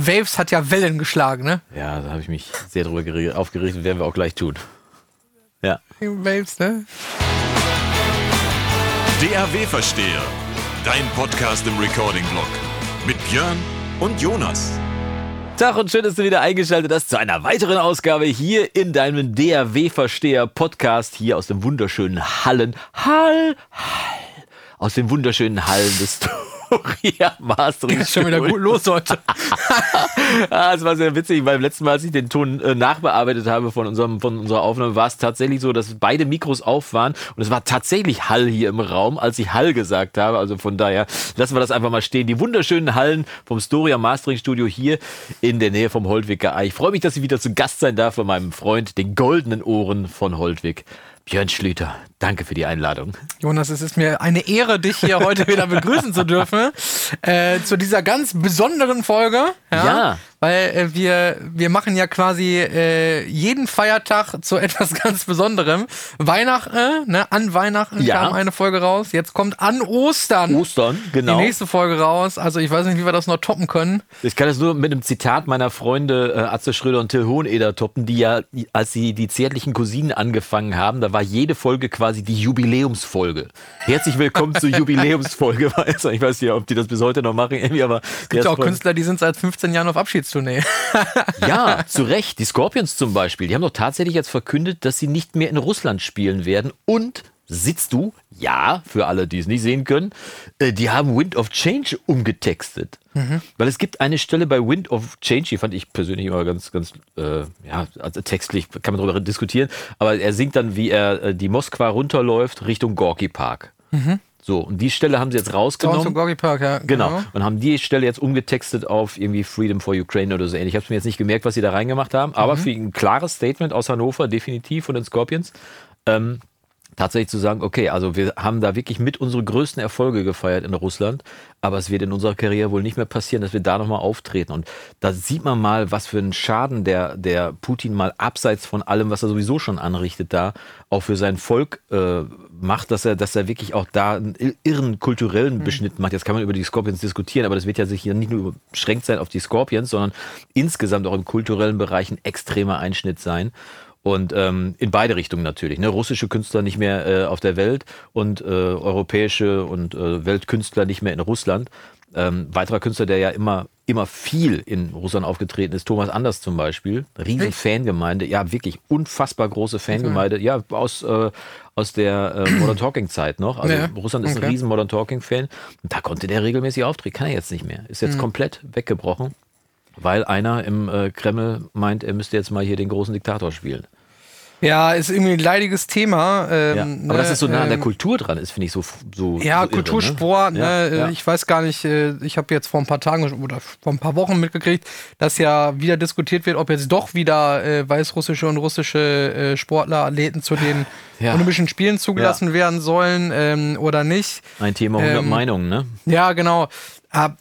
Waves hat ja Wellen geschlagen, ne? Ja, da habe ich mich sehr drüber aufgeregt, werden wir auch gleich tun. Ja. Waves, ne? DRW-Versteher. Dein Podcast im Recording-Blog. Mit Björn und Jonas. Tag und schön, dass du wieder eingeschaltet hast zu einer weiteren Ausgabe hier in deinem DRW-Versteher-Podcast hier aus dem wunderschönen Hallen. Hall, Hall. Aus den wunderschönen Hallen des Victoria Mastering. Ist schon wieder gut los heute. ah, es war sehr witzig. Beim letzten Mal, als ich den Ton äh, nachbearbeitet habe von, unserem, von unserer Aufnahme, war es tatsächlich so, dass beide Mikros auf waren und es war tatsächlich Hall hier im Raum, als ich Hall gesagt habe. Also von daher lassen wir das einfach mal stehen. Die wunderschönen Hallen vom Storia Mastering Studio hier in der Nähe vom Holtwicker Ei. Ich freue mich, dass ich wieder zu Gast sein darf bei meinem Freund, den goldenen Ohren von Holtwig. Björn Schlüter, danke für die Einladung. Jonas, es ist mir eine Ehre, dich hier heute wieder begrüßen zu dürfen. Äh, zu dieser ganz besonderen Folge. Ja. ja. Weil äh, wir, wir machen ja quasi äh, jeden Feiertag zu etwas ganz Besonderem. Weihnachten, ne? An Weihnachten ja. kam eine Folge raus. Jetzt kommt an Ostern. Ostern, genau. Die nächste Folge raus. Also ich weiß nicht, wie wir das noch toppen können. Ich kann das nur mit einem Zitat meiner Freunde äh, Atze Schröder und Till Hoheneder toppen, die ja, als sie die zärtlichen Cousinen angefangen haben, da war jede Folge quasi die Jubiläumsfolge. Herzlich willkommen zur Jubiläumsfolge. ich weiß nicht, ob die das bis heute noch machen, irgendwie, aber. Es gibt auch Künstler, die sind seit 15 Jahren auf Abschieds Abschiedstournee. ja, zu Recht. Die Scorpions zum Beispiel, die haben doch tatsächlich jetzt verkündet, dass sie nicht mehr in Russland spielen werden und sitzt du, ja, für alle, die es nicht sehen können, äh, die haben Wind of Change umgetextet. Mhm. Weil es gibt eine Stelle bei Wind of Change, die fand ich persönlich immer ganz, ganz, äh, ja, also textlich kann man darüber diskutieren, aber er singt dann, wie er äh, die Moskwa runterläuft Richtung Gorky Park. Mhm. So, und die Stelle haben sie jetzt rausgenommen. Sounds Gorky Park, ja. Genau. genau. Und haben die Stelle jetzt umgetextet auf irgendwie Freedom for Ukraine oder so ähnlich. Ich habe es mir jetzt nicht gemerkt, was sie da reingemacht haben, aber mhm. für ein klares Statement aus Hannover, definitiv von den Scorpions. Ähm, tatsächlich zu sagen, okay, also wir haben da wirklich mit unsere größten Erfolge gefeiert in Russland, aber es wird in unserer Karriere wohl nicht mehr passieren, dass wir da nochmal auftreten. Und da sieht man mal, was für einen Schaden der, der Putin mal abseits von allem, was er sowieso schon anrichtet, da auch für sein Volk äh, macht, dass er, dass er wirklich auch da einen irren kulturellen mhm. Beschnitt macht. Jetzt kann man über die Scorpions diskutieren, aber das wird ja sich hier nicht nur beschränkt sein auf die Scorpions, sondern insgesamt auch im kulturellen Bereich ein extremer Einschnitt sein. Und ähm, in beide Richtungen natürlich. Ne? Russische Künstler nicht mehr äh, auf der Welt und äh, europäische und äh, Weltkünstler nicht mehr in Russland. Ähm, weiterer Künstler, der ja immer, immer viel in Russland aufgetreten ist, Thomas Anders zum Beispiel. Riesen Fangemeinde, ja, wirklich unfassbar große Fangemeinde. Ja, aus, äh, aus der äh, Modern Talking Zeit noch. Also ja. Russland ist okay. ein riesen Modern Talking Fan. Und da konnte der regelmäßig auftreten. Kann er jetzt nicht mehr. Ist jetzt mhm. komplett weggebrochen weil einer im äh, Kreml meint, er müsste jetzt mal hier den großen Diktator spielen. Ja, ist irgendwie ein leidiges Thema. Ähm, ja, aber ne, dass es so nah an der ähm, Kultur dran ist, finde ich so, so Ja, so Kultursport. Irre, ne? Ja, ja. Ich weiß gar nicht, äh, ich habe jetzt vor ein paar Tagen oder vor ein paar Wochen mitgekriegt, dass ja wieder diskutiert wird, ob jetzt doch wieder äh, weißrussische und russische äh, Sportler, Athleten zu den Olympischen Spielen zugelassen werden sollen ähm, oder nicht. Ein Thema 100 ähm, Meinungen, ne? Ja, genau.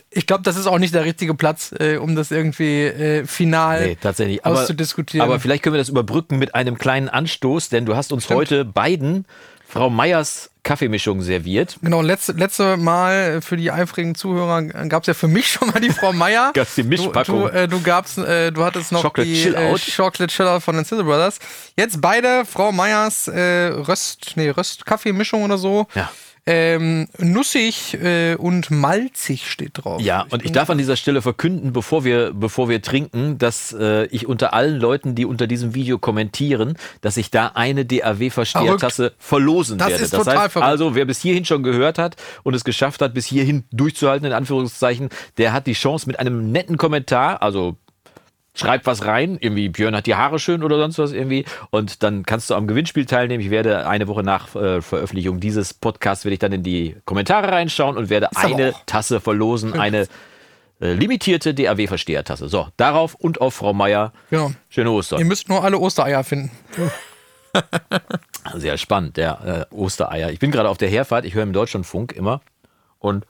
Ich glaube, das ist auch nicht der richtige Platz, äh, um das irgendwie äh, final nee, tatsächlich. Aber, auszudiskutieren. Aber vielleicht können wir das überbrücken mit einem kleinen Anstoß, denn du hast uns Stimmt. heute beiden Frau Meyers Kaffeemischung serviert. Genau, letzte, letzte Mal für die eifrigen Zuhörer gab es ja für mich schon mal die Frau Meyer. Gab's die Mischpackung. Du, du, äh, du, gab's, äh, du hattest noch Chocolate die Chill äh, Chocolate Chill Out von den Sizzle Brothers. Jetzt beide Frau Meyers äh, Röst, nee, Röst-Kaffeemischung oder so. Ja. Ähm, nussig äh, und malzig steht drauf. Ja, und ich darf an dieser Stelle verkünden, bevor wir, bevor wir trinken, dass äh, ich unter allen Leuten, die unter diesem Video kommentieren, dass ich da eine DAW-Verstehertasse verlosen das werde. Ist das total heißt verrückt. also, wer bis hierhin schon gehört hat und es geschafft hat, bis hierhin durchzuhalten, in Anführungszeichen, der hat die Chance mit einem netten Kommentar, also schreib was rein, irgendwie Björn hat die Haare schön oder sonst was irgendwie und dann kannst du am Gewinnspiel teilnehmen. Ich werde eine Woche nach äh, Veröffentlichung dieses Podcasts werde ich dann in die Kommentare reinschauen und werde eine Tasse verlosen, eine äh, limitierte DAW-Verstehertasse. So, darauf und auf Frau Meier. Ja. Schöne Ostern. Ihr müsst nur alle Ostereier finden. Sehr spannend, der äh, Ostereier. Ich bin gerade auf der Herfahrt, ich höre im Deutschlandfunk immer und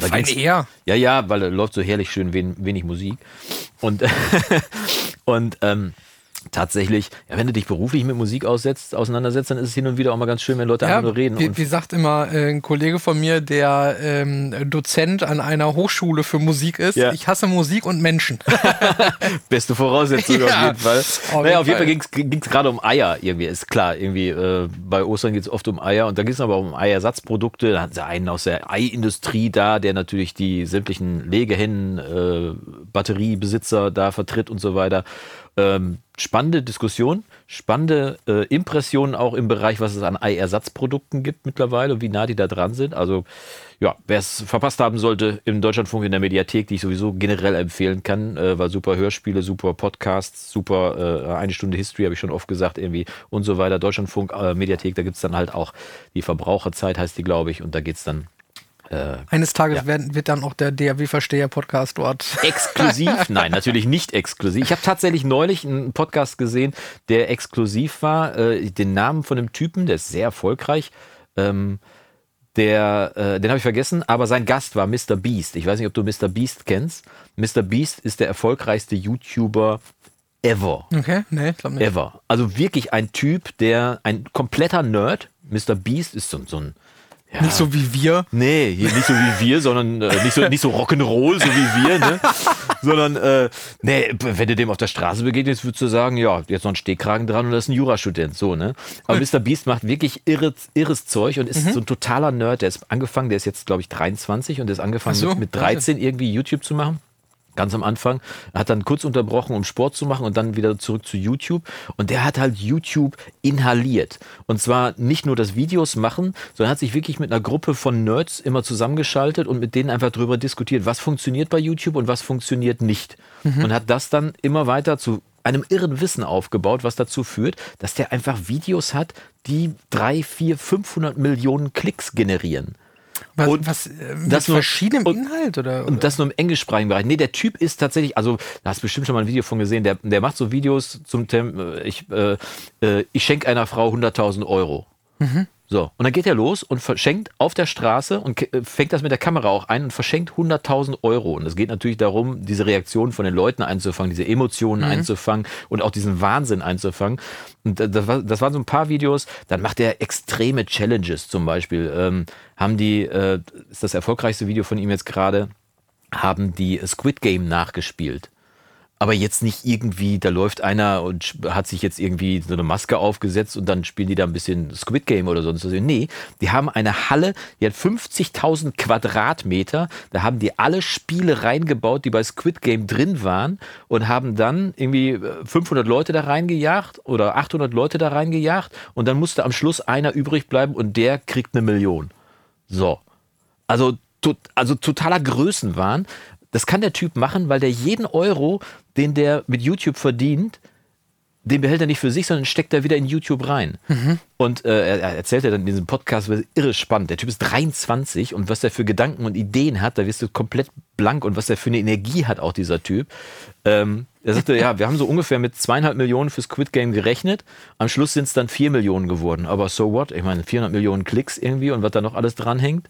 ja, Feine eher. Ja, ja, weil da läuft so herrlich schön wenig, wenig Musik. Und, und ähm, tatsächlich, ja, wenn du dich beruflich mit Musik aussetzt, auseinandersetzt, dann ist es hin und wieder auch mal ganz schön, wenn Leute ja, nur reden. Wie, wie sagt immer äh, ein Kollege von mir, der ähm, Dozent an einer Hochschule für Musik ist, ja. ich hasse Musik und Menschen. Beste Voraussetzung ja, auf jeden Fall. Auf naja, auf jeden Fall ging es gerade um Eier irgendwie, ist klar. Irgendwie äh, bei Ostern geht es oft um Eier und da geht es aber auch um Eiersatzprodukte. Da hatten sie einen aus der Eiindustrie da, der natürlich die sämtlichen Legehennen, äh, Batteriebesitzer da vertritt und so weiter. Ähm, spannende Diskussion, spannende äh, Impressionen auch im Bereich, was es an Eiersatzprodukten gibt mittlerweile, wie nah die da dran sind. Also ja, wer es verpasst haben sollte, im Deutschlandfunk in der Mediathek, die ich sowieso generell empfehlen kann, äh, weil super Hörspiele, super Podcasts, super äh, eine Stunde History, habe ich schon oft gesagt, irgendwie und so weiter. Deutschlandfunk, äh, Mediathek, da gibt es dann halt auch die Verbraucherzeit, heißt die, glaube ich, und da geht es dann äh, Eines Tages ja. werden, wird dann auch der DAW-Versteher-Podcast dort. Exklusiv? Nein, natürlich nicht exklusiv. Ich habe tatsächlich neulich einen Podcast gesehen, der exklusiv war. Äh, den Namen von einem Typen, der ist sehr erfolgreich. Ähm, der, äh, den habe ich vergessen, aber sein Gast war Mr. Beast. Ich weiß nicht, ob du Mr. Beast kennst. Mr. Beast ist der erfolgreichste YouTuber ever. Okay, nee, ich glaube nicht. Ever. Also wirklich ein Typ, der ein kompletter Nerd. Mr. Beast ist so, so ein ja. Nicht so wie wir. Nee, nicht so wie wir, sondern äh, nicht so, nicht so Rock'n'Roll, so wie wir, ne? sondern, äh, nee, wenn du dem auf der Straße begegnest, würdest du sagen, ja, jetzt noch ein Stehkragen dran und das ist ein Jurastudent, so, ne? Aber Mr. Beast macht wirklich irres, irres Zeug und ist mhm. so ein totaler Nerd. Der ist angefangen, der ist jetzt, glaube ich, 23 und der ist angefangen so, mit, mit 13 irgendwie YouTube zu machen ganz am Anfang, hat dann kurz unterbrochen, um Sport zu machen und dann wieder zurück zu YouTube. Und der hat halt YouTube inhaliert. Und zwar nicht nur das Videos machen, sondern hat sich wirklich mit einer Gruppe von Nerds immer zusammengeschaltet und mit denen einfach darüber diskutiert, was funktioniert bei YouTube und was funktioniert nicht. Mhm. Und hat das dann immer weiter zu einem irren Wissen aufgebaut, was dazu führt, dass der einfach Videos hat, die drei, vier, 500 Millionen Klicks generieren. Was, und was, äh, das nur, verschiedenem und, Inhalt oder, oder, Und das nur im englischsprachigen Bereich. Nee, der Typ ist tatsächlich, also da hast du bestimmt schon mal ein Video von gesehen, der, der macht so Videos zum Thema, äh, ich, äh, äh, ich schenke einer Frau 100.000 Euro. Mhm. So, und dann geht er los und verschenkt auf der Straße und äh, fängt das mit der Kamera auch ein und verschenkt 100.000 Euro. Und es geht natürlich darum, diese Reaktion von den Leuten einzufangen, diese Emotionen mhm. einzufangen und auch diesen Wahnsinn einzufangen. Und das, war, das waren so ein paar Videos. Dann macht er extreme Challenges zum Beispiel. Ähm, haben die, äh, ist das erfolgreichste Video von ihm jetzt gerade, haben die Squid Game nachgespielt aber jetzt nicht irgendwie, da läuft einer und hat sich jetzt irgendwie so eine Maske aufgesetzt und dann spielen die da ein bisschen Squid Game oder sonst was. Nee, die haben eine Halle, die hat 50.000 Quadratmeter, da haben die alle Spiele reingebaut, die bei Squid Game drin waren und haben dann irgendwie 500 äh, Leute da reingejagt oder 800 Leute da reingejagt und dann musste am Schluss einer übrig bleiben und der kriegt eine Million. So. Also, also totaler Größenwahn. Das kann der Typ machen, weil der jeden Euro, den der mit YouTube verdient, den behält er nicht für sich, sondern steckt er wieder in YouTube rein. Mhm. Und äh, er erzählt ja dann in diesem Podcast, irre spannend. Der Typ ist 23 und was er für Gedanken und Ideen hat, da wirst du komplett blank und was er für eine Energie hat, auch dieser Typ. Ähm, er sagte, ja, wir haben so ungefähr mit zweieinhalb Millionen für Squid Game gerechnet. Am Schluss sind es dann vier Millionen geworden. Aber so what? Ich meine, 400 Millionen Klicks irgendwie und was da noch alles dranhängt.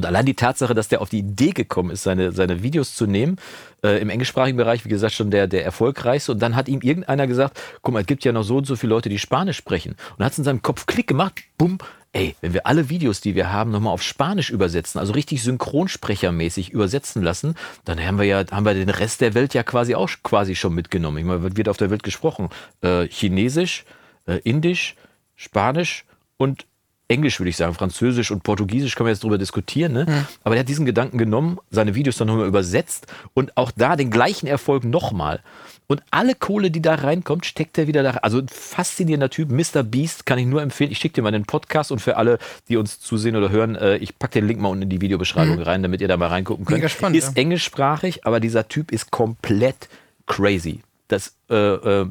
Und allein die Tatsache, dass der auf die Idee gekommen ist, seine, seine Videos zu nehmen, äh, im englischsprachigen Bereich, wie gesagt, schon der, der erfolgreichste. Und dann hat ihm irgendeiner gesagt, guck mal, es gibt ja noch so und so viele Leute, die Spanisch sprechen. Und hat es in seinem Kopf Klick gemacht, bumm, ey, wenn wir alle Videos, die wir haben, nochmal auf Spanisch übersetzen, also richtig synchronsprechermäßig übersetzen lassen, dann haben wir ja, haben wir den Rest der Welt ja quasi auch quasi schon mitgenommen. Ich meine, wird auf der Welt gesprochen? Äh, Chinesisch, äh, Indisch, Spanisch und Englisch würde ich sagen, Französisch und Portugiesisch können wir jetzt darüber diskutieren, ne? Mhm. aber er hat diesen Gedanken genommen, seine Videos dann nochmal übersetzt und auch da den gleichen Erfolg nochmal. Und alle Kohle, die da reinkommt, steckt er wieder da. Also ein faszinierender Typ. Mr. Beast kann ich nur empfehlen. Ich schicke dir mal den Podcast und für alle, die uns zusehen oder hören, äh, ich packe den Link mal unten in die Videobeschreibung mhm. rein, damit ihr da mal reingucken könnt. Mega spannend, ist ja. englischsprachig, aber dieser Typ ist komplett crazy. Das äh, äh,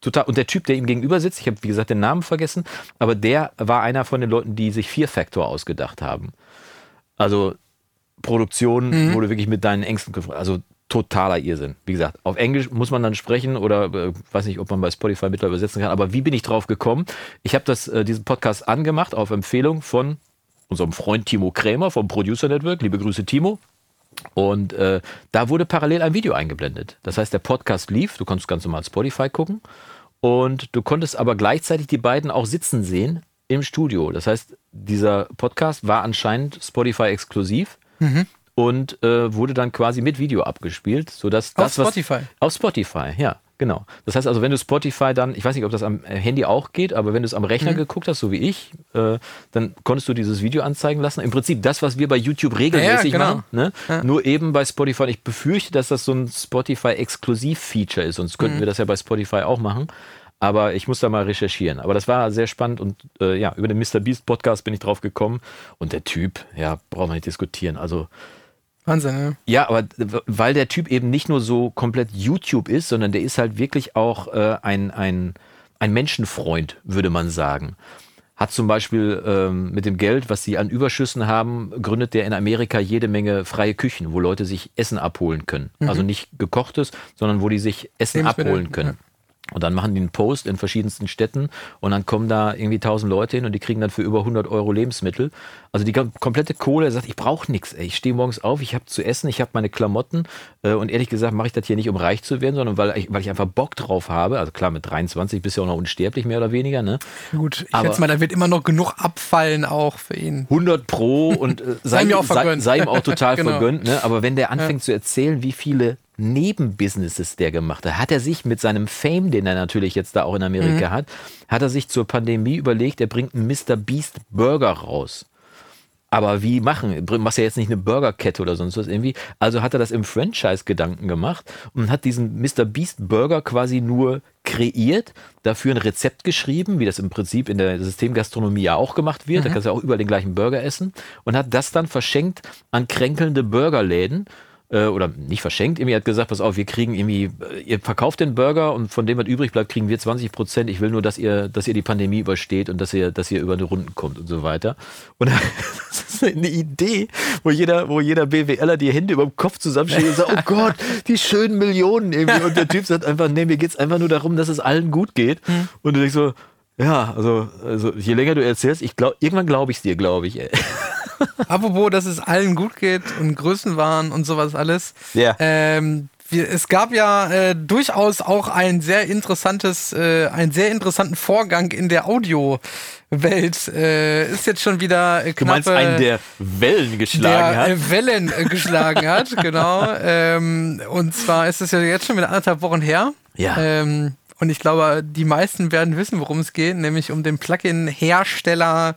total. Und der Typ, der ihm gegenüber sitzt, ich habe wie gesagt den Namen vergessen, aber der war einer von den Leuten, die sich Fear Factor ausgedacht haben. Also Produktion, mhm. du wirklich mit deinen Ängsten, also totaler Irrsinn. Wie gesagt, auf Englisch muss man dann sprechen oder äh, weiß nicht, ob man bei Spotify mittlerweile übersetzen kann. Aber wie bin ich drauf gekommen? Ich habe das äh, diesen Podcast angemacht auf Empfehlung von unserem Freund Timo Krämer vom Producer Network. Liebe Grüße, Timo. Und äh, da wurde parallel ein Video eingeblendet. Das heißt, der Podcast lief, du konntest ganz normal Spotify gucken. Und du konntest aber gleichzeitig die beiden auch sitzen sehen im Studio. Das heißt, dieser Podcast war anscheinend Spotify exklusiv. Mhm und äh, wurde dann quasi mit Video abgespielt, sodass das auf Spotify. Was, auf Spotify, ja, genau. Das heißt also, wenn du Spotify dann, ich weiß nicht, ob das am Handy auch geht, aber wenn du es am Rechner mhm. geguckt hast, so wie ich, äh, dann konntest du dieses Video anzeigen lassen. Im Prinzip das, was wir bei YouTube regelmäßig ja, genau. machen, ne? ja. nur eben bei Spotify. Ich befürchte, dass das so ein Spotify-Exklusiv-Feature ist, sonst könnten mhm. wir das ja bei Spotify auch machen. Aber ich muss da mal recherchieren. Aber das war sehr spannend und äh, ja, über den Mr. Beast Podcast bin ich drauf gekommen. Und der Typ, ja, braucht man nicht diskutieren. Also Wahnsinn, ja. Ja, aber weil der Typ eben nicht nur so komplett YouTube ist, sondern der ist halt wirklich auch äh, ein, ein, ein Menschenfreund, würde man sagen. Hat zum Beispiel ähm, mit dem Geld, was sie an Überschüssen haben, gründet der in Amerika jede Menge freie Küchen, wo Leute sich Essen abholen können. Mhm. Also nicht gekochtes, sondern wo die sich Essen abholen können. Ja. Und dann machen die einen Post in verschiedensten Städten und dann kommen da irgendwie tausend Leute hin und die kriegen dann für über 100 Euro Lebensmittel. Also die komplette Kohle sagt, ich brauche nichts. Ich stehe morgens auf, ich habe zu essen, ich habe meine Klamotten äh, und ehrlich gesagt mache ich das hier nicht, um reich zu werden, sondern weil ich, weil ich einfach Bock drauf habe. Also klar, mit 23 bist du ja auch noch unsterblich, mehr oder weniger. Ne? Gut, ich schätze mal, da wird immer noch genug abfallen auch für ihn. 100 pro und äh, sei, sei, ihm sei, sei, ihm auch total genau. vergönnt. Ne? Aber wenn der anfängt ja. zu erzählen, wie viele Nebenbusinesses der gemacht hat. Hat er sich mit seinem Fame, den er natürlich jetzt da auch in Amerika mhm. hat, hat er sich zur Pandemie überlegt, er bringt einen Mr. Beast Burger raus. Aber wie machen? Machst ja jetzt nicht eine Burgerkette oder sonst was irgendwie. Also hat er das im Franchise-Gedanken gemacht und hat diesen Mr. Beast Burger quasi nur kreiert, dafür ein Rezept geschrieben, wie das im Prinzip in der Systemgastronomie ja auch gemacht wird. Mhm. Da kannst du ja auch überall den gleichen Burger essen und hat das dann verschenkt an kränkelnde Burgerläden äh, oder nicht verschenkt, irgendwie hat gesagt, pass auf, wir kriegen irgendwie, äh, ihr verkauft den Burger und von dem, was übrig bleibt, kriegen wir 20 Prozent. Ich will nur, dass ihr, dass ihr die Pandemie übersteht und dass ihr, dass ihr über die Runden kommt und so weiter. Und das ist eine Idee, wo jeder, wo jeder BWLer die Hände über dem Kopf zusammensteht und sagt, oh Gott, die schönen Millionen irgendwie. Und der Typ sagt einfach, nee, mir geht's einfach nur darum, dass es allen gut geht. Hm. Und du denkst so, ja, also, also je länger du erzählst, ich glaub, irgendwann glaube ich es dir, glaube ich. Ey. Apropos, dass es allen gut geht und Größenwahn und sowas alles. Ja. Ähm, wir, es gab ja äh, durchaus auch ein sehr interessantes, äh, einen sehr interessanten Vorgang in der Audio-Welt. Äh, ist jetzt schon wieder knappe, Du meinst einen, der Wellen geschlagen der, hat? Äh, Wellen äh, geschlagen hat, genau. Ähm, und zwar ist es ja jetzt schon wieder anderthalb Wochen her. Ja. Ähm, und ich glaube, die meisten werden wissen, worum es geht, nämlich um den Plugin-Hersteller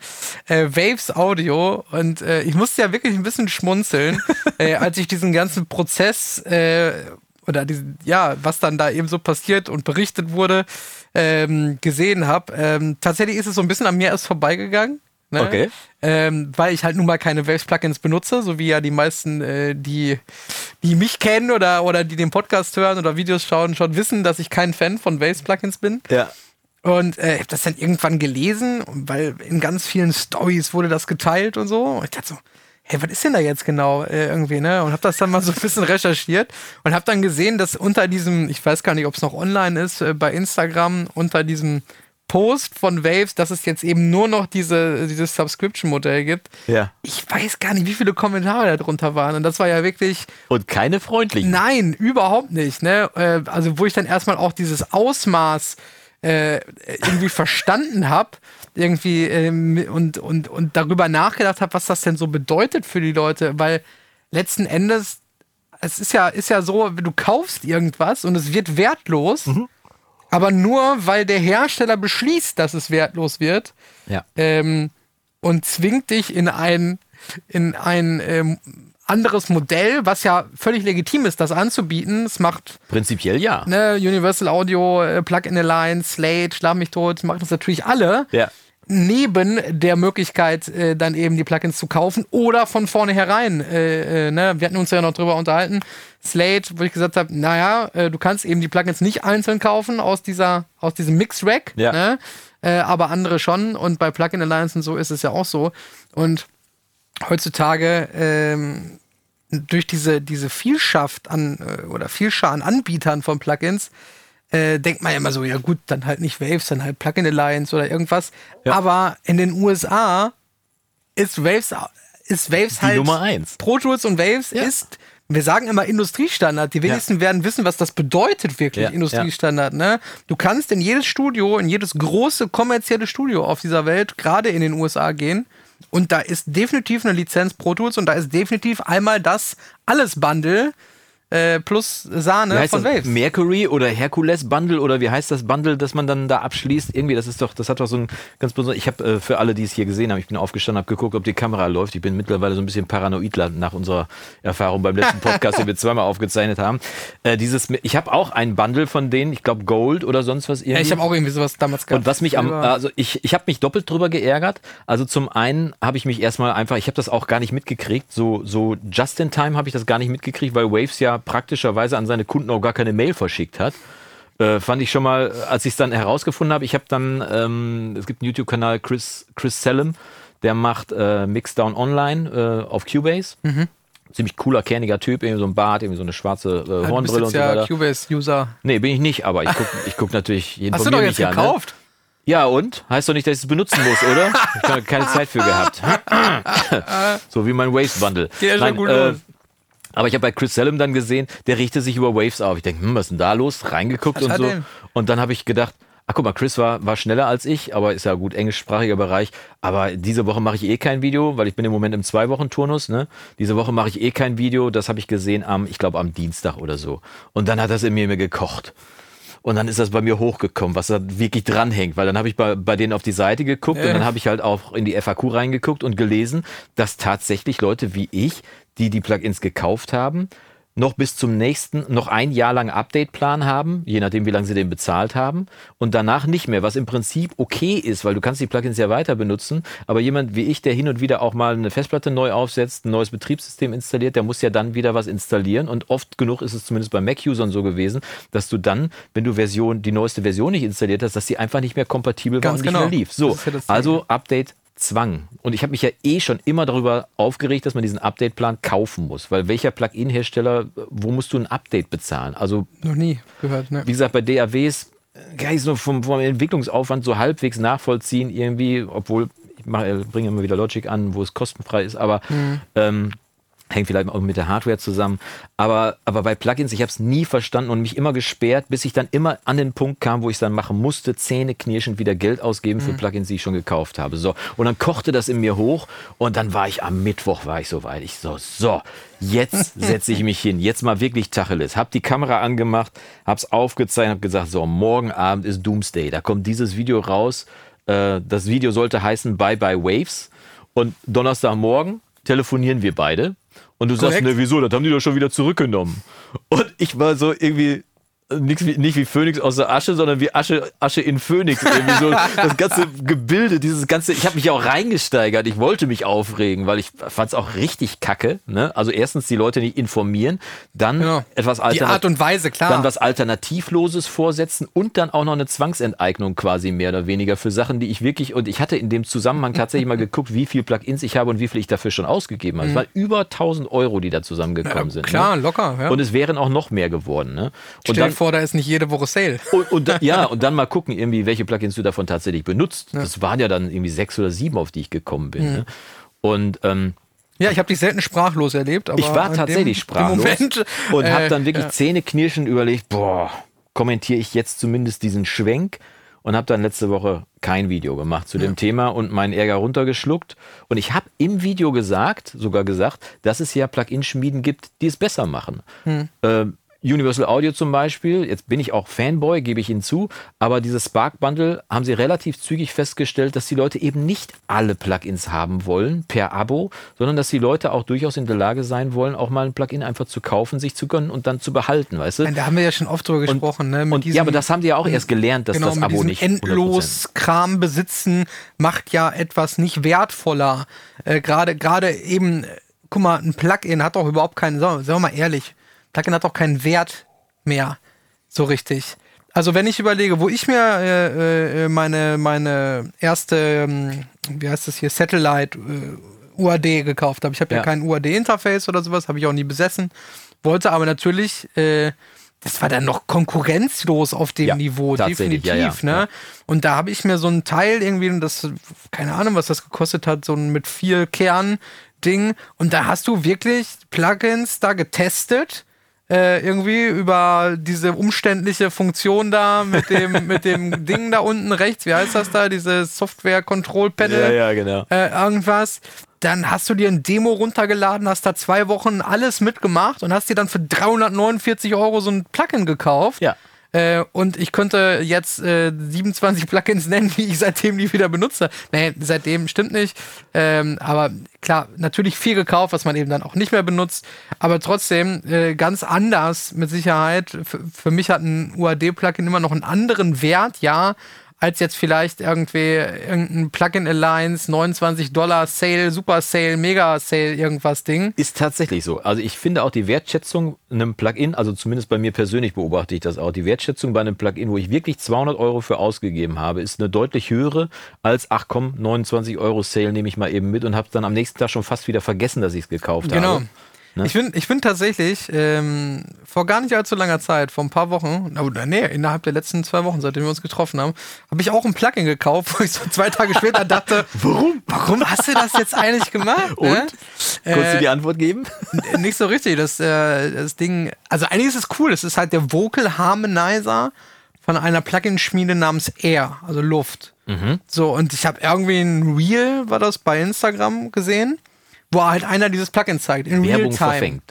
äh, Waves Audio. Und äh, ich musste ja wirklich ein bisschen schmunzeln, äh, als ich diesen ganzen Prozess äh, oder diesen, ja, was dann da eben so passiert und berichtet wurde, ähm, gesehen habe. Ähm, tatsächlich ist es so ein bisschen an mir erst vorbeigegangen. Ne? Okay. Ähm, weil ich halt nun mal keine Waves-Plugins benutze, so wie ja die meisten, äh, die, die mich kennen oder, oder die den Podcast hören oder Videos schauen, schon wissen, dass ich kein Fan von Waves-Plugins bin. Ja. Und äh, ich habe das dann irgendwann gelesen, weil in ganz vielen Stories wurde das geteilt und so. Und ich dachte so, hey, was ist denn da jetzt genau äh, irgendwie, ne? Und habe das dann mal so ein bisschen recherchiert und habe dann gesehen, dass unter diesem, ich weiß gar nicht, ob es noch online ist, äh, bei Instagram, unter diesem Post von Waves, dass es jetzt eben nur noch diese, dieses Subscription-Modell gibt. Ja. Ich weiß gar nicht, wie viele Kommentare darunter waren. Und das war ja wirklich. Und keine freundlichen. Nein, überhaupt nicht. Ne? Äh, also, wo ich dann erstmal auch dieses Ausmaß äh, irgendwie verstanden habe irgendwie ähm, und, und, und darüber nachgedacht habe, was das denn so bedeutet für die Leute, weil letzten Endes, es ist ja, ist ja so, du kaufst irgendwas und es wird wertlos. Mhm aber nur, weil der Hersteller beschließt, dass es wertlos wird ja. ähm, und zwingt dich in ein, in ein ähm, anderes Modell, was ja völlig legitim ist, das anzubieten. Es macht prinzipiell ja. Ne, Universal Audio, äh, Plug-in Alliance, Slate, Schlag mich tot, machen das natürlich alle. Ja. Neben der Möglichkeit, äh, dann eben die Plugins zu kaufen oder von vornherein. Äh, äh, ne? Wir hatten uns ja noch drüber unterhalten Slate, wo ich gesagt habe, naja, äh, du kannst eben die Plugins nicht einzeln kaufen aus dieser, aus diesem Mix-Rack, ja. ne? äh, aber andere schon. Und bei Plugin Alliance und so ist es ja auch so. Und heutzutage ähm, durch diese, diese Vielschaft an äh, oder Vielschar an Anbietern von Plugins äh, denkt man ja immer so, ja gut, dann halt nicht Waves, dann halt Plugin Alliance oder irgendwas. Ja. Aber in den USA ist Waves, ist Waves Die halt Nummer eins. Pro Tools und Waves ja. ist wir sagen immer Industriestandard. Die wenigsten ja. werden wissen, was das bedeutet wirklich, Industriestandard. Ne? Du kannst in jedes Studio, in jedes große kommerzielle Studio auf dieser Welt, gerade in den USA gehen. Und da ist definitiv eine Lizenz Pro Tools und da ist definitiv einmal das Alles-Bundle äh, plus Sahne von Waves. Mercury oder Hercules Bundle oder wie heißt das Bundle, das man dann da abschließt? Irgendwie, das ist doch, das hat doch so ein ganz besonderes. Ich habe äh, für alle, die es hier gesehen haben, ich bin aufgestanden, habe geguckt, ob die Kamera läuft. Ich bin mittlerweile so ein bisschen paranoid nach unserer Erfahrung beim letzten Podcast, den wir zweimal aufgezeichnet haben. Äh, dieses, ich habe auch ein Bundle von denen, ich glaube Gold oder sonst was irgendwie. Ja, ich habe auch irgendwie sowas damals gehabt. Und was mich am, also ich, ich habe mich doppelt drüber geärgert. Also zum einen habe ich mich erstmal einfach, ich habe das auch gar nicht mitgekriegt, so, so just in time habe ich das gar nicht mitgekriegt, weil Waves ja praktischerweise an seine Kunden auch gar keine Mail verschickt hat. Äh, fand ich schon mal, als ich es dann herausgefunden habe, ich habe dann, ähm, es gibt einen YouTube-Kanal, Chris, Chris Sellem, der macht äh, Mixdown Online äh, auf Cubase. Mhm. Ziemlich cooler, kerniger Typ, irgendwie so ein Bart, irgendwie so eine schwarze äh, Hornbrille und so weiter. ja Cubase-User. Nee, bin ich nicht, aber ich gucke ich guck natürlich jeden Hast du doch jetzt ne? gekauft? An, ne? Ja, und? Heißt doch nicht, dass ich es benutzen muss, oder? Ich habe keine Zeit für gehabt. so wie mein Waste Bundle. Ja, Nein, gut äh, aber ich habe bei Chris Salem dann gesehen, der richtet sich über Waves auf. Ich denke, hm, was ist denn da los? Reingeguckt was und so. Denn? Und dann habe ich gedacht, ach guck mal, Chris war, war schneller als ich, aber ist ja gut englischsprachiger Bereich. Aber diese Woche mache ich eh kein Video, weil ich bin im Moment im Zwei-Wochen-Turnus. Ne? Diese Woche mache ich eh kein Video. Das habe ich gesehen am, ich glaube, am Dienstag oder so. Und dann hat das in mir, mir gekocht. Und dann ist das bei mir hochgekommen, was da wirklich dranhängt. Weil dann habe ich bei, bei denen auf die Seite geguckt äh. und dann habe ich halt auch in die FAQ reingeguckt und gelesen, dass tatsächlich Leute wie ich die die Plugins gekauft haben, noch bis zum nächsten, noch ein Jahr lang Update-Plan haben, je nachdem, wie lange sie den bezahlt haben, und danach nicht mehr, was im Prinzip okay ist, weil du kannst die Plugins ja weiter benutzen, aber jemand wie ich, der hin und wieder auch mal eine Festplatte neu aufsetzt, ein neues Betriebssystem installiert, der muss ja dann wieder was installieren und oft genug ist es zumindest bei Mac-Usern so gewesen, dass du dann, wenn du Version, die neueste Version nicht installiert hast, dass sie einfach nicht mehr kompatibel Ganz war und genau. nicht mehr lief. So, ja also Update Zwang. Und ich habe mich ja eh schon immer darüber aufgeregt, dass man diesen Update-Plan kaufen muss. Weil welcher Plugin-Hersteller, wo musst du ein Update bezahlen? Also. Noch nie gehört, ne? Wie gesagt, bei DAWs kann ich es nur vom, vom Entwicklungsaufwand so halbwegs nachvollziehen, irgendwie, obwohl ich mache, bringe immer wieder Logic an, wo es kostenfrei ist, aber mhm. ähm, Hängt vielleicht auch mit der Hardware zusammen. Aber, aber bei Plugins, ich habe es nie verstanden und mich immer gesperrt, bis ich dann immer an den Punkt kam, wo ich es dann machen musste, Zähne knirschend wieder Geld ausgeben mhm. für Plugins, die ich schon gekauft habe. So. Und dann kochte das in mir hoch und dann war ich am Mittwoch, war ich so weit. Ich so, so, jetzt setze ich mich hin. Jetzt mal wirklich Tacheles. Hab die Kamera angemacht, hab's aufgezeichnet, hab gesagt, so, morgen Abend ist Doomsday. Da kommt dieses Video raus. Äh, das Video sollte heißen Bye Bye Waves. Und Donnerstagmorgen telefonieren wir beide und du Korrekt. sagst, ne, wieso, das haben die doch schon wieder zurückgenommen. Und ich war so irgendwie, nicht wie, nicht wie Phönix aus der Asche, sondern wie Asche, Asche in Phönix. Irgendwie so das ganze Gebilde, dieses ganze, ich habe mich auch reingesteigert. Ich wollte mich aufregen, weil ich fand es auch richtig kacke. Ne? Also erstens die Leute nicht informieren, dann ja. etwas Die Art und Weise, klar. Dann was Alternativloses vorsetzen und dann auch noch eine Zwangsenteignung quasi mehr oder weniger für Sachen, die ich wirklich, und ich hatte in dem Zusammenhang tatsächlich mal geguckt, wie viel Plugins ich habe und wie viel ich dafür schon ausgegeben habe. Mhm. Es waren über 1000 Euro, die da zusammengekommen ja, sind. Klar, ne? locker. Ja. Und es wären auch noch mehr geworden. Ne? Und dann, vor, da ist nicht jede Woche Sale. Und, und ja, und dann mal gucken, irgendwie, welche Plugins du davon tatsächlich benutzt. Ja. Das waren ja dann irgendwie sechs oder sieben, auf die ich gekommen bin. Mhm. Ne? Und ähm, ja, ich habe dich selten sprachlos erlebt. Aber ich war tatsächlich dem, sprachlos Moment, und äh, habe dann wirklich ja. zähneknirschend überlegt, boah, kommentiere ich jetzt zumindest diesen Schwenk und habe dann letzte Woche kein Video gemacht zu ja. dem Thema und meinen Ärger runtergeschluckt. Und ich habe im Video gesagt, sogar gesagt, dass es ja Plugin-Schmieden gibt, die es besser machen. Hm. Ähm, Universal Audio zum Beispiel, jetzt bin ich auch Fanboy, gebe ich Ihnen zu, aber dieses Spark Bundle haben sie relativ zügig festgestellt, dass die Leute eben nicht alle Plugins haben wollen per Abo, sondern dass die Leute auch durchaus in der Lage sein wollen, auch mal ein Plugin einfach zu kaufen, sich zu gönnen und dann zu behalten, weißt du? Da haben wir ja schon oft drüber gesprochen, und, ne? und, diesem, ja, aber das haben die ja auch erst gelernt, dass genau, das Abo nicht endlos Kram besitzen macht ja etwas nicht wertvoller. Äh, Gerade gerade eben, guck mal, ein Plugin hat doch überhaupt keinen, sagen wir mal ehrlich, Plugin hat auch keinen Wert mehr so richtig. Also wenn ich überlege, wo ich mir äh, äh, meine, meine erste, ähm, wie heißt das hier, Satellite äh, UAD gekauft habe. Ich habe ja. ja. kein UAD-Interface oder sowas, habe ich auch nie besessen. Wollte aber natürlich, äh, das war dann noch konkurrenzlos auf dem ja, Niveau, definitiv. Ja, ne? Und da habe ich mir so ein Teil irgendwie, das, keine Ahnung, was das gekostet hat, so ein mit vier Kernen, Ding. Und da hast du wirklich Plugins da getestet. Äh, irgendwie über diese umständliche Funktion da mit dem, mit dem Ding da unten rechts, wie heißt das da, diese Software Control Panel? Ja, ja, genau. Äh, irgendwas. Dann hast du dir ein Demo runtergeladen, hast da zwei Wochen alles mitgemacht und hast dir dann für 349 Euro so ein Plugin gekauft. Ja. Äh, und ich könnte jetzt äh, 27 Plugins nennen, die ich seitdem nie wieder benutze. Nee, seitdem stimmt nicht. Ähm, aber klar, natürlich viel gekauft, was man eben dann auch nicht mehr benutzt. Aber trotzdem äh, ganz anders mit Sicherheit. F für mich hat ein UAD-Plugin immer noch einen anderen Wert, ja, als jetzt vielleicht irgendwie irgendein Plugin Alliance, 29 Dollar Sale, Super Sale, Mega Sale, irgendwas Ding. Ist tatsächlich so. Also ich finde auch die Wertschätzung einem Plugin, also zumindest bei mir persönlich beobachte ich das auch, die Wertschätzung bei einem Plugin, wo ich wirklich 200 Euro für ausgegeben habe, ist eine deutlich höhere als, ach komm, 29 Euro Sale nehme ich mal eben mit und habe dann am nächsten Tag schon fast wieder vergessen, dass ich es gekauft Genau. habe. Ne? Ich finde ich find tatsächlich, ähm, vor gar nicht allzu langer Zeit, vor ein paar Wochen, oder nee, innerhalb der letzten zwei Wochen, seitdem wir uns getroffen haben, habe ich auch ein Plugin gekauft, wo ich so zwei Tage später dachte, warum? Warum hast du das jetzt eigentlich gemacht? Und? Ne? Konntest du die Antwort geben? Äh, nicht so richtig. Das, äh, das Ding, also eigentlich ist es cool. Es ist halt der Vocal Harmonizer von einer Plugin-Schmiede namens Air, also Luft. So, und ich habe irgendwie ein Reel, war das bei Instagram gesehen, wo halt einer dieses Plugin zeigt. In Werbung Real Time. verfängt.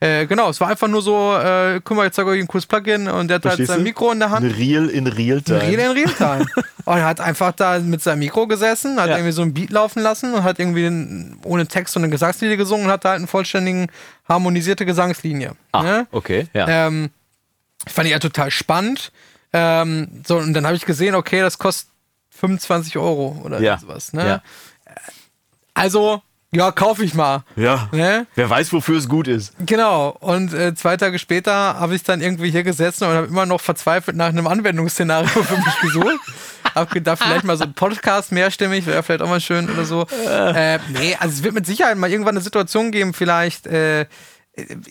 Äh, genau, es war einfach nur so, äh, guck mal, ich zeige euch ein cooles Plugin und der hat halt sein du? Mikro in der Hand. Ein Real in Realtime. Real in Realtime. und er hat einfach da mit seinem Mikro gesessen, hat Ja. irgendwie so ein Beat laufen lassen und hat irgendwie einen- ohne Text so eine Gesangslinie gesungen und hat da halt eine vollständigen, harmonisierte Gesangslinie. Ah, ne? okay, ja. Ähm, fand ich ja total spannend. Ähm, so, und dann habe ich gesehen, okay, das kostet 25 Euro oder Ja. sowas. Ne? Ja. Also, ja, kaufe ich mal. ja. Ne? Wer weiß, wofür es gut ist. Genau. Und äh, zwei Tage später habe ich dann irgendwie hier gesessen und habe immer noch verzweifelt nach einem Anwendungsszenario für mich gesucht. Hab gedacht, vielleicht mal so ein Podcast mehrstimmig, wäre vielleicht auch mal schön oder so. Äh, nee, also es wird mit Sicherheit mal irgendwann eine Situation geben, vielleicht. Äh,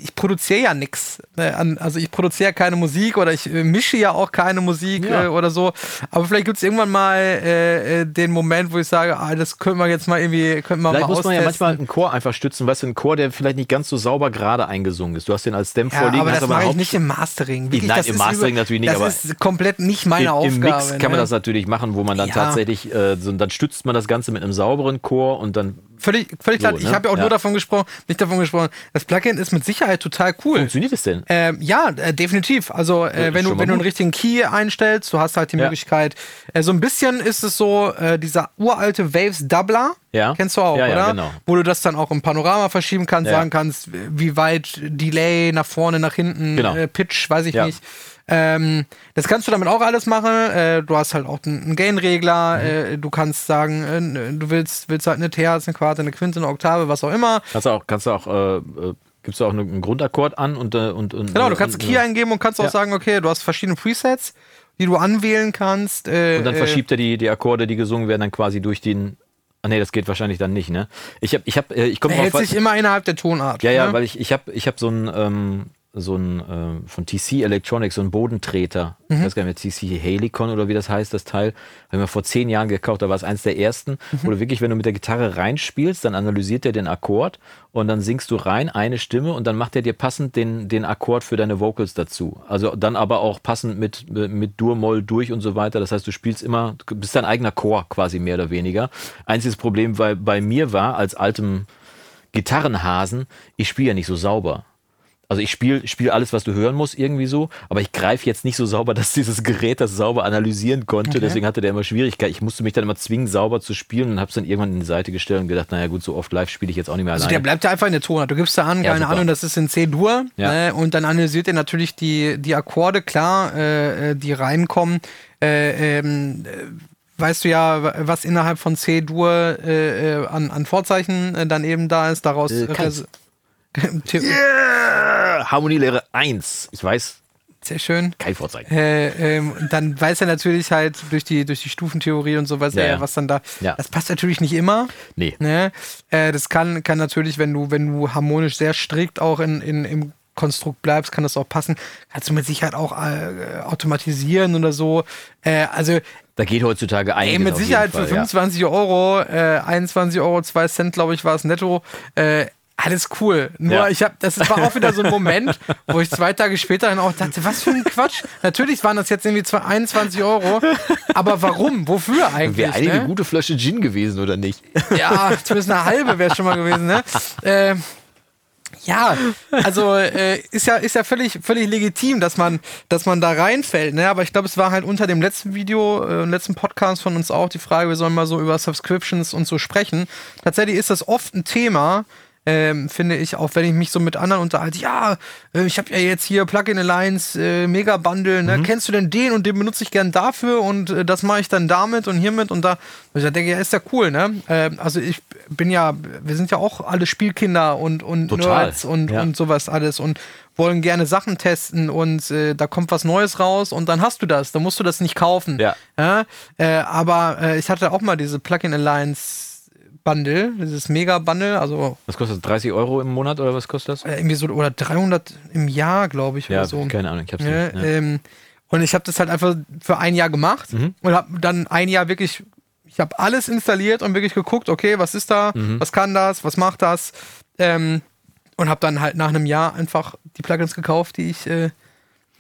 ich produziere ja nichts. Also ich produziere keine Musik oder ich äh, mische ja auch keine Musik Ja. äh, oder so. Aber vielleicht gibt es irgendwann mal äh, äh, den Moment, wo ich sage, ah, das können wir jetzt mal irgendwie, können wir Vielleicht mal muss man ja manchmal einen Chor einfach stützen, weißt du, einen Chor, der vielleicht nicht ganz so sauber gerade eingesungen ist. Du hast den als Stem Ja, vorliegen, aber das mache ich nicht im Mastering. Wirklich, Nein, das im Mastering über- natürlich nicht, Das aber ist komplett nicht meine Im, Aufgabe. Im Mix kann man ne? das natürlich machen, wo man dann Ja. tatsächlich, äh, so, dann stützt man das Ganze mit einem sauberen Chor und dann Völlig, völlig So, klar. Ich ne? habe ja auch Ja. nur davon gesprochen, nicht davon gesprochen. Das Plugin ist mit Sicherheit total cool. funktioniert es denn? Ähm, ja, äh, definitiv. Also äh, ist wenn du wenn du einen richtigen Key einstellst, du hast halt die Ja. Möglichkeit. Äh, so ein bisschen ist es so äh, dieser uralte Waves Doubler. Ja. Kennst du auch, Ja, ja, oder? genau. Wo du das dann auch im Panorama verschieben kannst, sagen kannst, wie weit Delay nach vorne, nach hinten, Genau. äh, Pitch, weiß ich nicht. Ähm, das kannst du damit auch alles machen. Äh, du hast halt auch einen Gain-Regler. Mhm. Äh, du kannst sagen, äh, du willst, willst halt eine Terz, eine Quarte, eine Quinte, eine Oktave, was auch immer. Kannst du auch, kannst du auch, äh, äh, gibst du auch einen Grundakkord an und, äh, und, und Genau, du kannst und, Key eingeben und kannst auch Ja. sagen, okay, du hast verschiedene Presets, die du anwählen kannst. Äh, und dann verschiebt er die, die Akkorde, die gesungen werden, dann quasi durch den. Ah nee, das geht wahrscheinlich dann nicht, ne? Ich hab, ich hab, ich komme Er hält sich immer innerhalb der Tonart. Ja, ja, ne? weil ich, ich habe ich hab so ein, ähm, so ein ähm, von TC Electronics, so ein Bodentreter. Mhm. Ich weiß gar nicht mehr, TC Helicon oder wie das heißt, das Teil. Habe ich mir vor zehn Jahren gekauft, da war es eins der ersten, Mhm. wo du wirklich, wenn du mit der Gitarre reinspielst, dann analysiert er den Akkord und dann singst du rein eine Stimme und dann macht er dir passend den, den Akkord für deine Vocals dazu. Also dann aber auch passend mit, mit Dur-Moll durch und so weiter. Das heißt, du spielst immer, du bist dein eigener Chor quasi mehr oder weniger. Einziges Problem bei, bei mir war, als altem Gitarrenhasen, ich spiele ja nicht so sauber. Also ich spiele spiel alles, was du hören musst, irgendwie so, aber ich greife jetzt nicht so sauber, dass dieses Gerät das sauber analysieren konnte. Deswegen hatte der immer Schwierigkeit. Ich musste mich dann immer zwingen, sauber zu spielen und habe es dann irgendwann in die Seite gestellt und gedacht, naja gut, so oft live spiele ich jetzt auch nicht mehr Also der alleine. bleibt ja einfach in der Tonart. Du gibst da an, Ja, keine super. Ahnung, das ist in C-Dur. Ja. Ne? Und dann analysiert er natürlich die, die Akkorde, klar, äh, äh, die reinkommen. Äh, ähm, äh, weißt du ja, was innerhalb von C-Dur äh, äh, an, an Vorzeichen dann eben da ist. Daraus Äh, Yeah! Harmonielehre 1. Ich weiß, Sehr schön. kein Vorzeichen. Äh, ähm, dann weiß er natürlich halt durch die, durch die Stufentheorie und so weiß Ja, er ja, ja. was dann da. Ja. Das passt natürlich nicht immer. Nee. Ne? Äh, das kann, kann natürlich, wenn du, wenn du harmonisch sehr strikt auch in, in, im Konstrukt bleibst, kann das auch passen. Kannst du mit Sicherheit auch äh, automatisieren oder so. Äh, also Da geht heutzutage einiges Ey, mit Sicherheit Fall, für 25 Euro, äh, 21 Euro, 2 Cent, glaube ich, war es netto. Äh, alles cool. Nur Ja. ich habe, das war auch wieder so ein Moment, wo ich zwei Tage später dann auch dachte, was für ein Quatsch. Natürlich waren das jetzt irgendwie zwei- 21 Euro, aber warum? Wofür eigentlich? Wäre eigentlich ne? eine gute Flasche Gin gewesen, oder nicht? Ja, zumindest eine halbe wäre schon mal gewesen, ne? Äh, ja, also äh, ist ja, ist ja völlig, völlig legitim, dass man, dass man da reinfällt, ne? Aber ich glaube, es war halt unter dem letzten Video, äh, letzten Podcast von uns auch die Frage, wir sollen mal so über Subscriptions und so sprechen. Tatsächlich ist das oft ein Thema, ähm, finde ich, auch wenn ich mich so mit anderen unterhalte, ja, äh, ich habe ja jetzt hier Plugin Alliance, äh, Mega Bundle, ne? Kennst du denn den und den benutze ich gern dafür und äh, das mache ich dann damit und hiermit und da. Und ich denke, ja, ist ja cool, ne? Ähm, also ich bin ja, wir sind ja auch alle Spielkinder und, und Total, Nerds und, ja. und sowas alles und wollen gerne Sachen testen und äh, da kommt was Neues raus und dann hast du das, dann musst du das nicht kaufen. Ja. Ja? Äh, aber äh, ich hatte auch mal diese Plugin Alliance Bundle, dieses Mega Bundle, also Was kostet das? 30 Euro im Monat oder was kostet das? äh, irgendwie so oder 300 im Jahr, glaube ich, Ja, oder so. keine Ahnung, ich hab's Ja, nicht. Ja. ähm, und ich habe das halt einfach für ein Jahr gemacht Mhm. und habe dann ein Jahr wirklich, ich habe alles installiert und wirklich geguckt, okay, was ist da, Mhm. was kann das, was macht das, ähm, und habe dann halt nach einem Jahr einfach die Plugins gekauft, die ich, äh,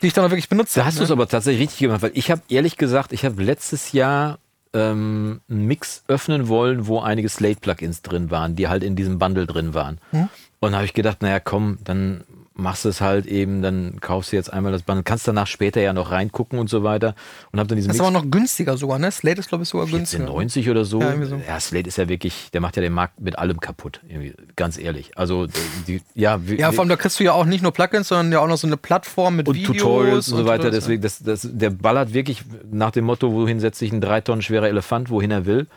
die ich dann auch wirklich benutzt Da hast du es aber tatsächlich richtig gemacht, weil ich habe ehrlich gesagt, ich habe letztes Jahr ähm, einen Mix öffnen wollen, wo einige Slate-Plugins drin waren, die halt in diesem Bundle drin waren. Hm? Und da habe ich gedacht, naja, komm, dann machst du es halt eben, dann kaufst du jetzt einmal das Bundle, kannst danach später ja noch reingucken und so weiter. Und habe dann diesen Das ist Mix aber noch günstiger sogar, ne? Slate ist, glaube ich, sogar günstiger. 90 oder so. Ja, Ja, so. Slate ist ja wirklich, der macht ja den Markt mit allem kaputt, irgendwie, ganz ehrlich. Also, die, ja, wie- Ja, vor allem, da kriegst du ja auch nicht nur Plugins, sondern ja auch noch so eine Plattform mit und Videos Tutorials und so weiter. das, Deswegen, das, das, der ballert wirklich nach dem Motto, wohin setzt sich ein drei Tonnen schwerer Elefant, wohin er will.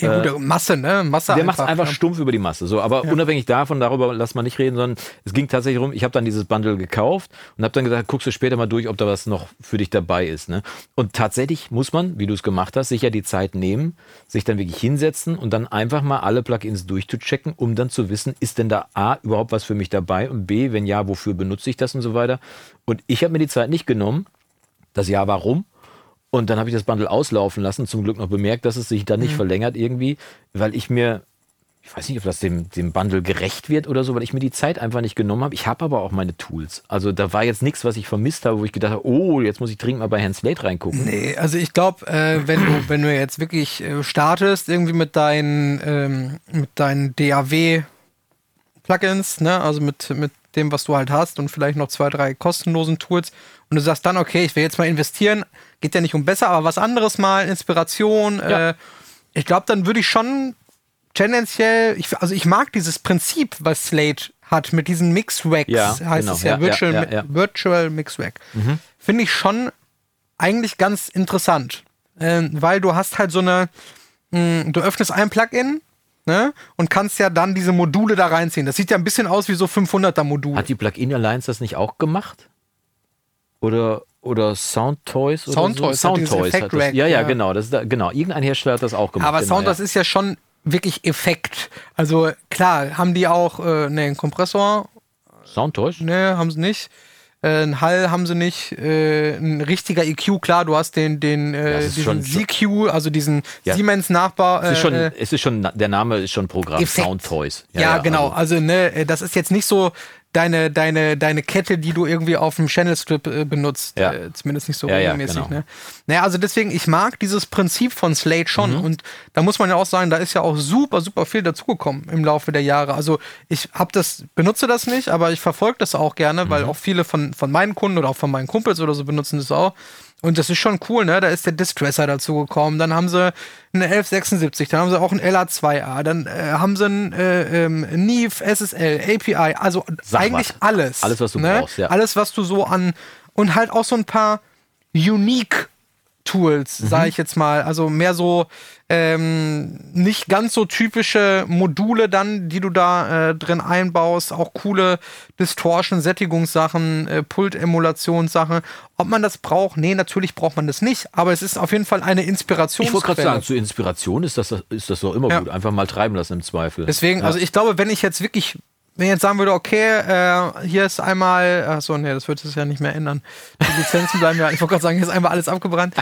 Ja, gut, Masse, ne? Masse Der macht es einfach ja. stumpf über die Masse. So, aber unabhängig davon, darüber lass mal nicht reden, sondern es ging tatsächlich darum, ich habe dann dieses Bundle gekauft und habe dann gesagt, guckst du später mal durch, ob da was noch für dich dabei ist. Ne? Und tatsächlich muss man, wie du es gemacht hast, sich ja die Zeit nehmen, sich dann wirklich hinsetzen und dann einfach mal alle Plugins durchzuchecken, um dann zu wissen, ist denn da A überhaupt was für mich dabei und B, wenn ja, wofür benutze ich das und so weiter. Und ich habe mir die Zeit nicht genommen. Das Jahr warum? Und dann habe ich das Bundle auslaufen lassen, zum Glück noch bemerkt, dass es sich dann nicht verlängert irgendwie, weil ich mir, ich weiß nicht, ob das dem, dem Bundle gerecht wird oder so, weil ich mir die Zeit einfach nicht genommen habe. Ich habe aber auch meine Tools. Also da war jetzt nichts, was ich vermisst habe, wo ich gedacht habe, oh, jetzt muss ich dringend mal bei Herrn Slate reingucken. Nee, also ich glaube, äh, wenn du, wenn du jetzt wirklich äh, startest, irgendwie mit deinen, ähm, mit deinen DAW-Plugins, ne, also mit, mit dem, was du halt hast und vielleicht noch zwei, drei kostenlosen Tools und du sagst dann, okay, ich will jetzt mal investieren, geht ja nicht um besser, aber was anderes mal, Inspiration, Ja. äh, ich glaube, dann würde ich schon tendenziell, ich, also ich mag dieses Prinzip, was Slate hat, mit diesen Mix-Racks, Ja, heißt genau. es ja, Ja, Virtual, ja. Virtual Mix-Rack. Finde ich schon eigentlich ganz interessant, ähm, weil du hast halt so eine, mh, du öffnest ein Plugin ne, und kannst ja dann diese Module da reinziehen. Das sieht ja ein bisschen aus wie so 500er Module. Hat die Plugin Alliance das nicht auch gemacht? Oder, oder Soundtoys? oder Soundtoys so? Soundtoys hat das, ja, ja, ja. genau. Das ist da, genau. Irgendein Hersteller hat das auch gemacht. Aber genau, Sound, ja. ist ja schon wirklich Effekt. Also klar, haben die auch äh, ne, einen Kompressor? Soundtoys? Ne, haben sie nicht. Äh, einen Hall haben sie nicht. Äh, ein richtiger EQ, klar, du hast den, den Ja, äh, diesen schon- ZQ, also diesen Ja. Siemens-Nachbau. Es ist schon, äh, es ist schon, der Name ist schon Programm, Effekt. Soundtoys. Ja, genau. also- Also, ne, äh, das ist jetzt nicht so deine, deine, deine Kette, die du irgendwie auf dem Channel Strip äh, benutzt. Ja. Äh, zumindest nicht so Ja, ja, regelmäßig. genau. ne? Naja, also deswegen, ich mag dieses Prinzip von Slate schon. Mhm. Und da muss man ja auch sagen, da ist ja auch super, super viel dazugekommen im Laufe der Jahre. Also ich habe das, benutze das nicht, aber ich verfolge das auch gerne, Mhm. weil auch viele von, von meinen Kunden oder auch von meinen Kumpels oder so benutzen das auch. Und das ist schon cool, ne? Da ist der Distresser dazugekommen. Dann haben sie eine 1176, dann haben sie auch ein LA2A, dann äh, haben sie ein äh, ähm, Neve, SSL, API, also Sag eigentlich was. alles. Alles, was du ne? brauchst, ja. Alles, was du so an und halt auch so ein paar Unique Tools, Mhm. sage ich jetzt mal. Also mehr so ähm, nicht ganz so typische Module dann, die du da äh, drin einbaust. Auch coole Distortion-Sättigungssachen, äh, Pult-Emulationssachen. Ob man das braucht? Nee, natürlich braucht man das nicht. Aber es ist auf jeden Fall eine Ich Inspirationsquelle. wollte gerade sagen, zur Inspiration ist das, ist das doch immer Ja. gut. Einfach mal treiben lassen im Zweifel. Deswegen, Ja. also ich glaube, wenn ich jetzt wirklich wenn ich jetzt sagen würde, okay, äh, hier ist einmal, achso, nee, das wird es ja nicht mehr ändern. Die Lizenzen bleiben ja, ich wollte gerade sagen, hier ist einmal alles abgebrannt.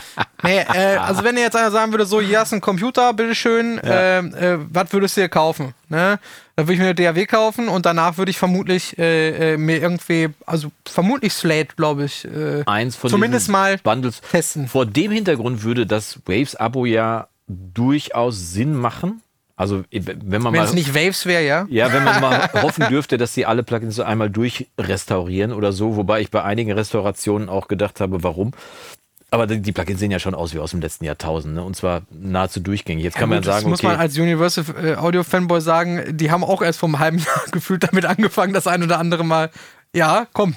Nee, äh, also wenn ihr jetzt einer sagen würde, so, hier hast du einen Computer, bitteschön, ja. äh, äh, was würdest du dir kaufen? Ne? Dann würde ich mir eine DAW kaufen und danach würde ich vermutlich äh, äh, mir irgendwie, also vermutlich Slate, glaube ich, äh, Eins von zumindest mal Bundles testen. Vor dem Hintergrund würde das Waves-Abo ja durchaus Sinn machen also wenn man wenn es nicht Waves wäre, ja? Ja, wenn man mal hoffen dürfte, dass sie alle Plugins so einmal durchrestaurieren oder so, wobei ich bei einigen Restaurationen auch gedacht habe, warum. Aber die Plugins sehen ja schon aus wie aus dem letzten Jahrtausend, ne? und zwar nahezu durchgängig. Jetzt ja, kann man gut, sagen, das muss man als Universal äh, Audio Fanboy sagen, die haben auch erst vor einem halben Jahr gefühlt damit angefangen, das ein oder andere Mal, ja, komm,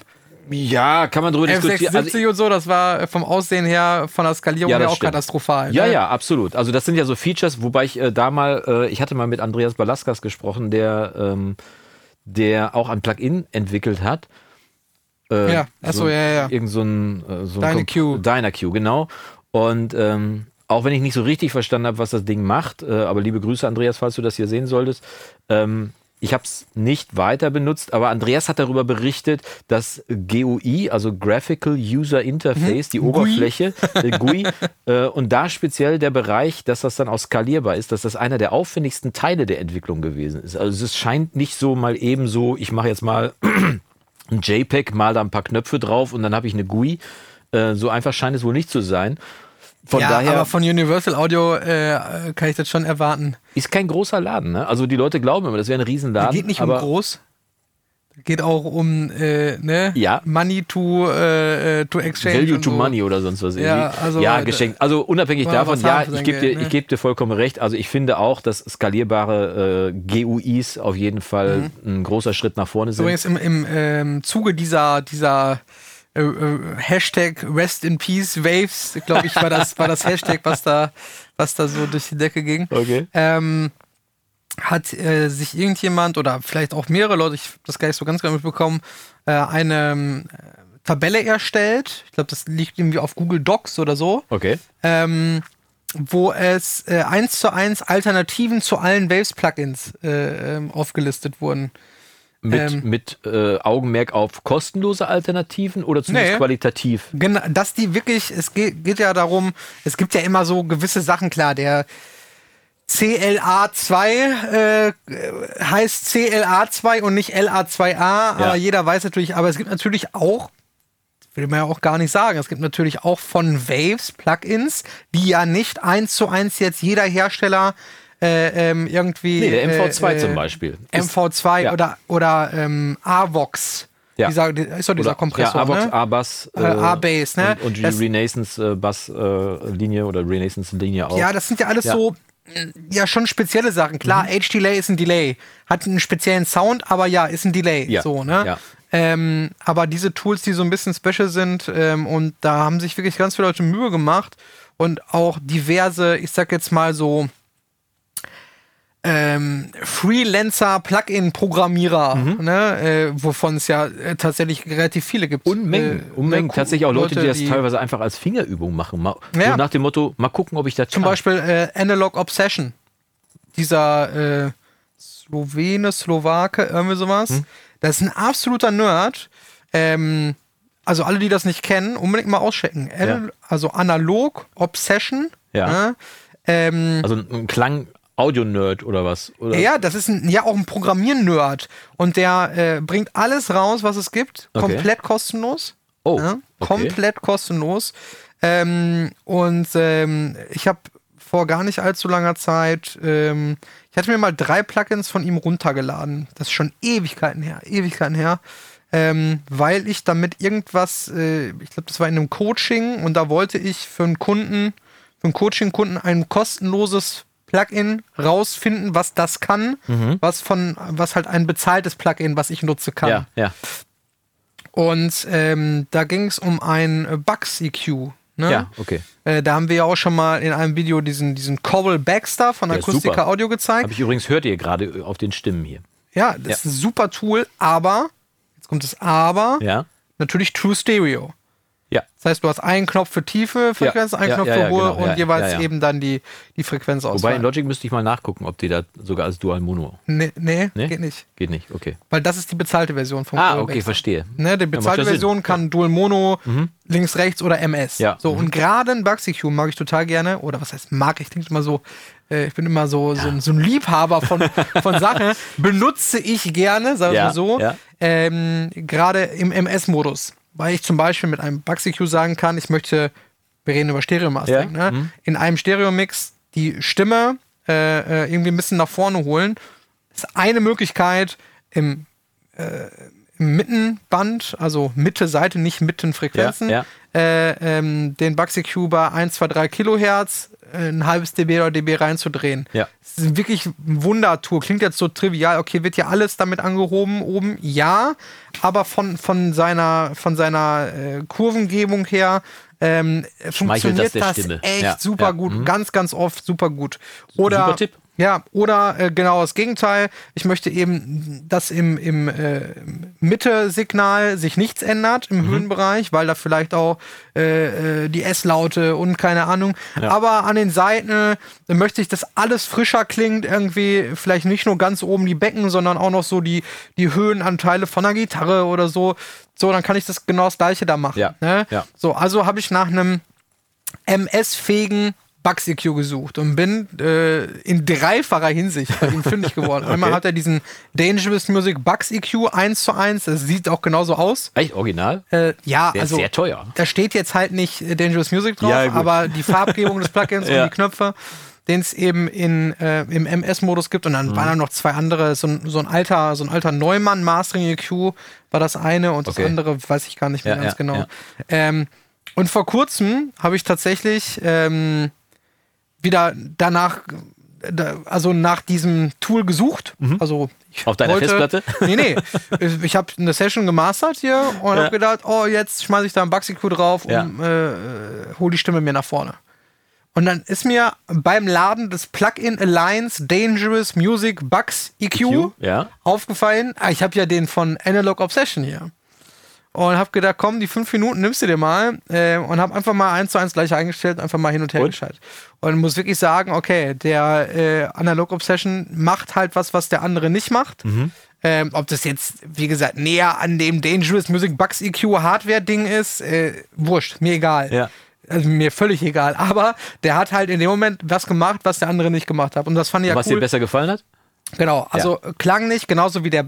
ja, kann man drüber diskutieren. F670 also, und so, das war vom Aussehen her, von der Skalierung ja, her auch stimmt. katastrophal. Ne? Ja, ja, absolut. Also das sind ja so Features, wobei ich äh, da mal, äh, ich hatte mal mit Andreas Balaskas gesprochen, der, ähm, der auch ein Plugin entwickelt hat. Äh, ja, achso, so, ja, ja. Irgend so ein, äh, so ein Dyna-Q. Dyna-Q, genau. Und ähm, auch wenn ich nicht so richtig verstanden habe, was das Ding macht, äh, aber liebe Grüße, Andreas, falls du das hier sehen solltest, ähm, ich habe es nicht weiter benutzt, aber Andreas hat darüber berichtet, dass GUI, also Graphical User Interface, mhm. die Oberfläche, äh, GUI, äh, und da speziell der Bereich, dass das dann auch skalierbar ist, dass das einer der aufwendigsten Teile der Entwicklung gewesen ist. Also es scheint nicht so mal eben so, ich mache jetzt mal ein JPEG, mal da ein paar Knöpfe drauf und dann habe ich eine GUI. Äh, so einfach scheint es wohl nicht zu sein. Von ja, daher, aber von Universal Audio äh, kann ich das schon erwarten. Ist kein großer Laden, ne? Also die Leute glauben immer, das wäre ein Riesenladen. Geht nicht um groß. Geht auch um äh, ne? ja. Money to, äh, äh to exchange. Value to so. money oder sonst was. Irgendwie. Ja, also, ja äh, geschenkt. Also unabhängig davon, ja, ich gebe dir, ne? geb dir vollkommen recht. Also ich finde auch, dass skalierbare äh, GUIs auf jeden Fall mhm. ein großer Schritt nach vorne sind. Übrigens im, im ähm, Zuge dieser, dieser äh, äh, Hashtag Rest in Peace Waves, glaube ich, war das, war das Hashtag, was da, was da so durch die Decke ging. Okay. Ähm, hat äh, sich irgendjemand oder vielleicht auch mehrere Leute, ich habe das gar nicht so ganz genau mitbekommen, äh, eine ähm, Tabelle erstellt. Ich glaube, das liegt irgendwie auf Google Docs oder so. Okay. Ähm, wo es äh, eins zu eins Alternativen zu allen Waves-Plugins äh, ähm, aufgelistet wurden. Mit, ähm, mit äh, Augenmerk auf kostenlose Alternativen oder zumindest nee, qualitativ? Genau, dass die wirklich, es geht, geht ja darum, es gibt ja immer so gewisse Sachen, klar, der CLA2 äh, heißt CLA2 und nicht LA2A, ja. aber jeder weiß natürlich, aber es gibt natürlich auch, will man ja auch gar nicht sagen, es gibt natürlich auch von Waves Plugins, die ja nicht eins zu eins jetzt jeder Hersteller äh, ähm, irgendwie. Nee, der MV2 äh, zum Beispiel. MV2 ja. oder, oder ähm, AVOX. Ja. Dieser, ist doch dieser oder, Kompressor. Ja, AVOX, ne? A-Bass. Äh, A-Bass, ne? Und, und die Renaissance-Bass-Linie äh, oder Renaissance-Linie auch. Ja, das sind ja alles ja. so ja schon spezielle Sachen. Klar, mhm. H-Delay ist ein Delay. Hat einen speziellen Sound, aber ja, ist ein Delay. Ja. So, ne? Ja. Ähm, aber diese Tools, die so ein bisschen special sind, ähm, und da haben sich wirklich ganz viele Leute Mühe gemacht und auch diverse, ich sag jetzt mal so, ähm, Freelancer, Plugin-Programmierer, mhm. ne, äh, wovon es ja äh, tatsächlich relativ viele gibt. Unmengen, äh, Unmengen. Ne, tatsächlich auch Leute, die das die teilweise einfach als Fingerübung machen. Mal, ja. so nach dem Motto, mal gucken, ob ich das Zum kann. Beispiel äh, Analog Obsession. Dieser äh, Slowene, Slowake, irgendwie sowas. Mhm. Das ist ein absoluter Nerd. Ähm, also alle, die das nicht kennen, unbedingt mal auschecken. Ja. Also Analog Obsession. Ja. Ne? Ähm, also ein Klang Audio-Nerd oder was? Oder? Ja, das ist ein, ja auch ein Programmier-Nerd. Und der äh, bringt alles raus, was es gibt, okay. komplett kostenlos. Oh. Ja, okay. Komplett kostenlos. Ähm, und ähm, ich habe vor gar nicht allzu langer Zeit, ähm, ich hatte mir mal drei Plugins von ihm runtergeladen. Das ist schon Ewigkeiten her, Ewigkeiten her. Ähm, weil ich damit irgendwas, äh, ich glaube, das war in einem Coaching und da wollte ich für einen Kunden, für einen Coaching-Kunden ein kostenloses Plugin rausfinden, was das kann, mhm. was von, was halt ein bezahltes Plugin, was ich nutze, kann. Ja, ja. Und ähm, da ging es um ein Bugs EQ. Ne? Ja, okay. Äh, da haben wir ja auch schon mal in einem Video diesen, diesen Cobble Baxter von Akustika. Audio gezeigt. Habe ich übrigens, hört ihr gerade auf den Stimmen hier. Ja, das ja. ist ein super Tool, aber, jetzt kommt das Aber, ja. natürlich True Stereo. Ja. Das heißt, du hast einen Knopf für tiefe Frequenz, Ja, einen ja, Knopf ja, für hohe genau, und jeweils eben dann die, die Frequenz Wobei auswählen. in Logic müsste ich mal nachgucken, ob die da sogar als Dual Mono. Nee, nee, Nee? geht nicht. Geht nicht, okay. Weil das ist die bezahlte Version vom Ah, okay, verstehe. Ne, die bezahlte ja Sinn. Version kann Dual Mono, links, rechts oder MS. Ja. So, Mhm. und gerade ein Bugsy Q mag ich total gerne. Oder was heißt mag? Ich denke immer so, äh, ich bin immer so, so, ein- so ein Liebhaber von, von Sachen. Benutze ich gerne, sagen wir mal so. ja. Ähm, gerade im MS-Modus. Weil ich zum Beispiel mit einem Bugsy Q sagen kann, ich möchte, wir reden über Stereo-Mastering, Ja, ne? in einem Stereo-Mix die Stimme äh, äh, irgendwie ein bisschen nach vorne holen. Das ist eine Möglichkeit im im Mittenband, also Mitte Seite, nicht Mittenfrequenzen, Ja, Äh, ähm, den Q bei 1, 2, 3 Kilohertz äh, ein halbes dB oder dB reinzudrehen. Ja. Das ist wirklich ein Wundertour. Klingt jetzt so trivial. Okay, wird ja alles damit angehoben oben? Ja. Aber von, von seiner, von seiner äh, Kurvengebung her ähm, funktioniert das das, echt Ja, super ja, gut. mhm. Ganz, ganz oft super gut. Oder, Super Tipp. Ja, oder äh, genau das Gegenteil. Ich möchte eben, dass im, im äh, Mitte-Signal sich nichts ändert Mhm. im Höhenbereich, weil da vielleicht auch äh, äh, die S-Laute und keine Ahnung. Aber an den Seiten äh, möchte ich, dass alles frischer klingt, irgendwie vielleicht nicht nur ganz oben die Becken, sondern auch noch so die, die Höhenanteile von der Gitarre oder so. So, dann kann ich das genau das gleiche da machen. Ja, Ne? ja. So, also habe ich nach einem MS-fähigen Bugs EQ gesucht und bin äh, in dreifacher Hinsicht bei ihm fündig geworden. Einmal Okay. hat er diesen Dangerous Music Bugs EQ 1 zu 1, das sieht auch genauso aus. Echt original? Äh, ja, Der also ist sehr teuer. da steht jetzt halt nicht äh, Dangerous Music drauf, Ja, aber die Farbgebung des Plugins Ja. und die Knöpfe, den es eben in, äh, im MS-Modus gibt. Und dann Mhm. waren da noch zwei andere, so ein, so ein alter, so ein alter Neumann Mastering EQ war das eine und das Okay. andere weiß ich gar nicht mehr Ja, ganz ja, genau. ja. Ähm, und vor kurzem habe ich tatsächlich ähm, wieder danach, da, also nach diesem Tool gesucht. Also ich Mhm. Auf deiner wollte, Festplatte? Nee, nee. Ich habe eine Session gemastert hier und Ja. habe gedacht, oh, jetzt schmeiße ich da ein Bugsy-Q drauf und Ja. äh, äh, hol die Stimme mir nach vorne. Und dann ist mir beim Laden des Plugin Alliance Dangerous Music Bugs EQ, EQ, ja. aufgefallen, ah, ich habe ja den von Analog Obsession hier. Und habe gedacht, komm, die fünf Minuten nimmst du dir mal äh, und habe einfach mal eins zu eins gleich eingestellt, einfach mal hin und her Und? geschaltet. Und muss wirklich sagen, okay, der äh, Analog Obsession macht halt was, was der andere nicht macht. Mhm. Ähm, ob das jetzt, wie gesagt, näher an dem Dangerous Music Bugs EQ Hardware-Ding ist, äh, wurscht, mir egal. Ja. Also mir völlig egal. Aber der hat halt in dem Moment was gemacht, was der andere nicht gemacht hat. Und das fand ich ja Was cool. dir besser gefallen hat? Genau, also klang nicht, genauso wie der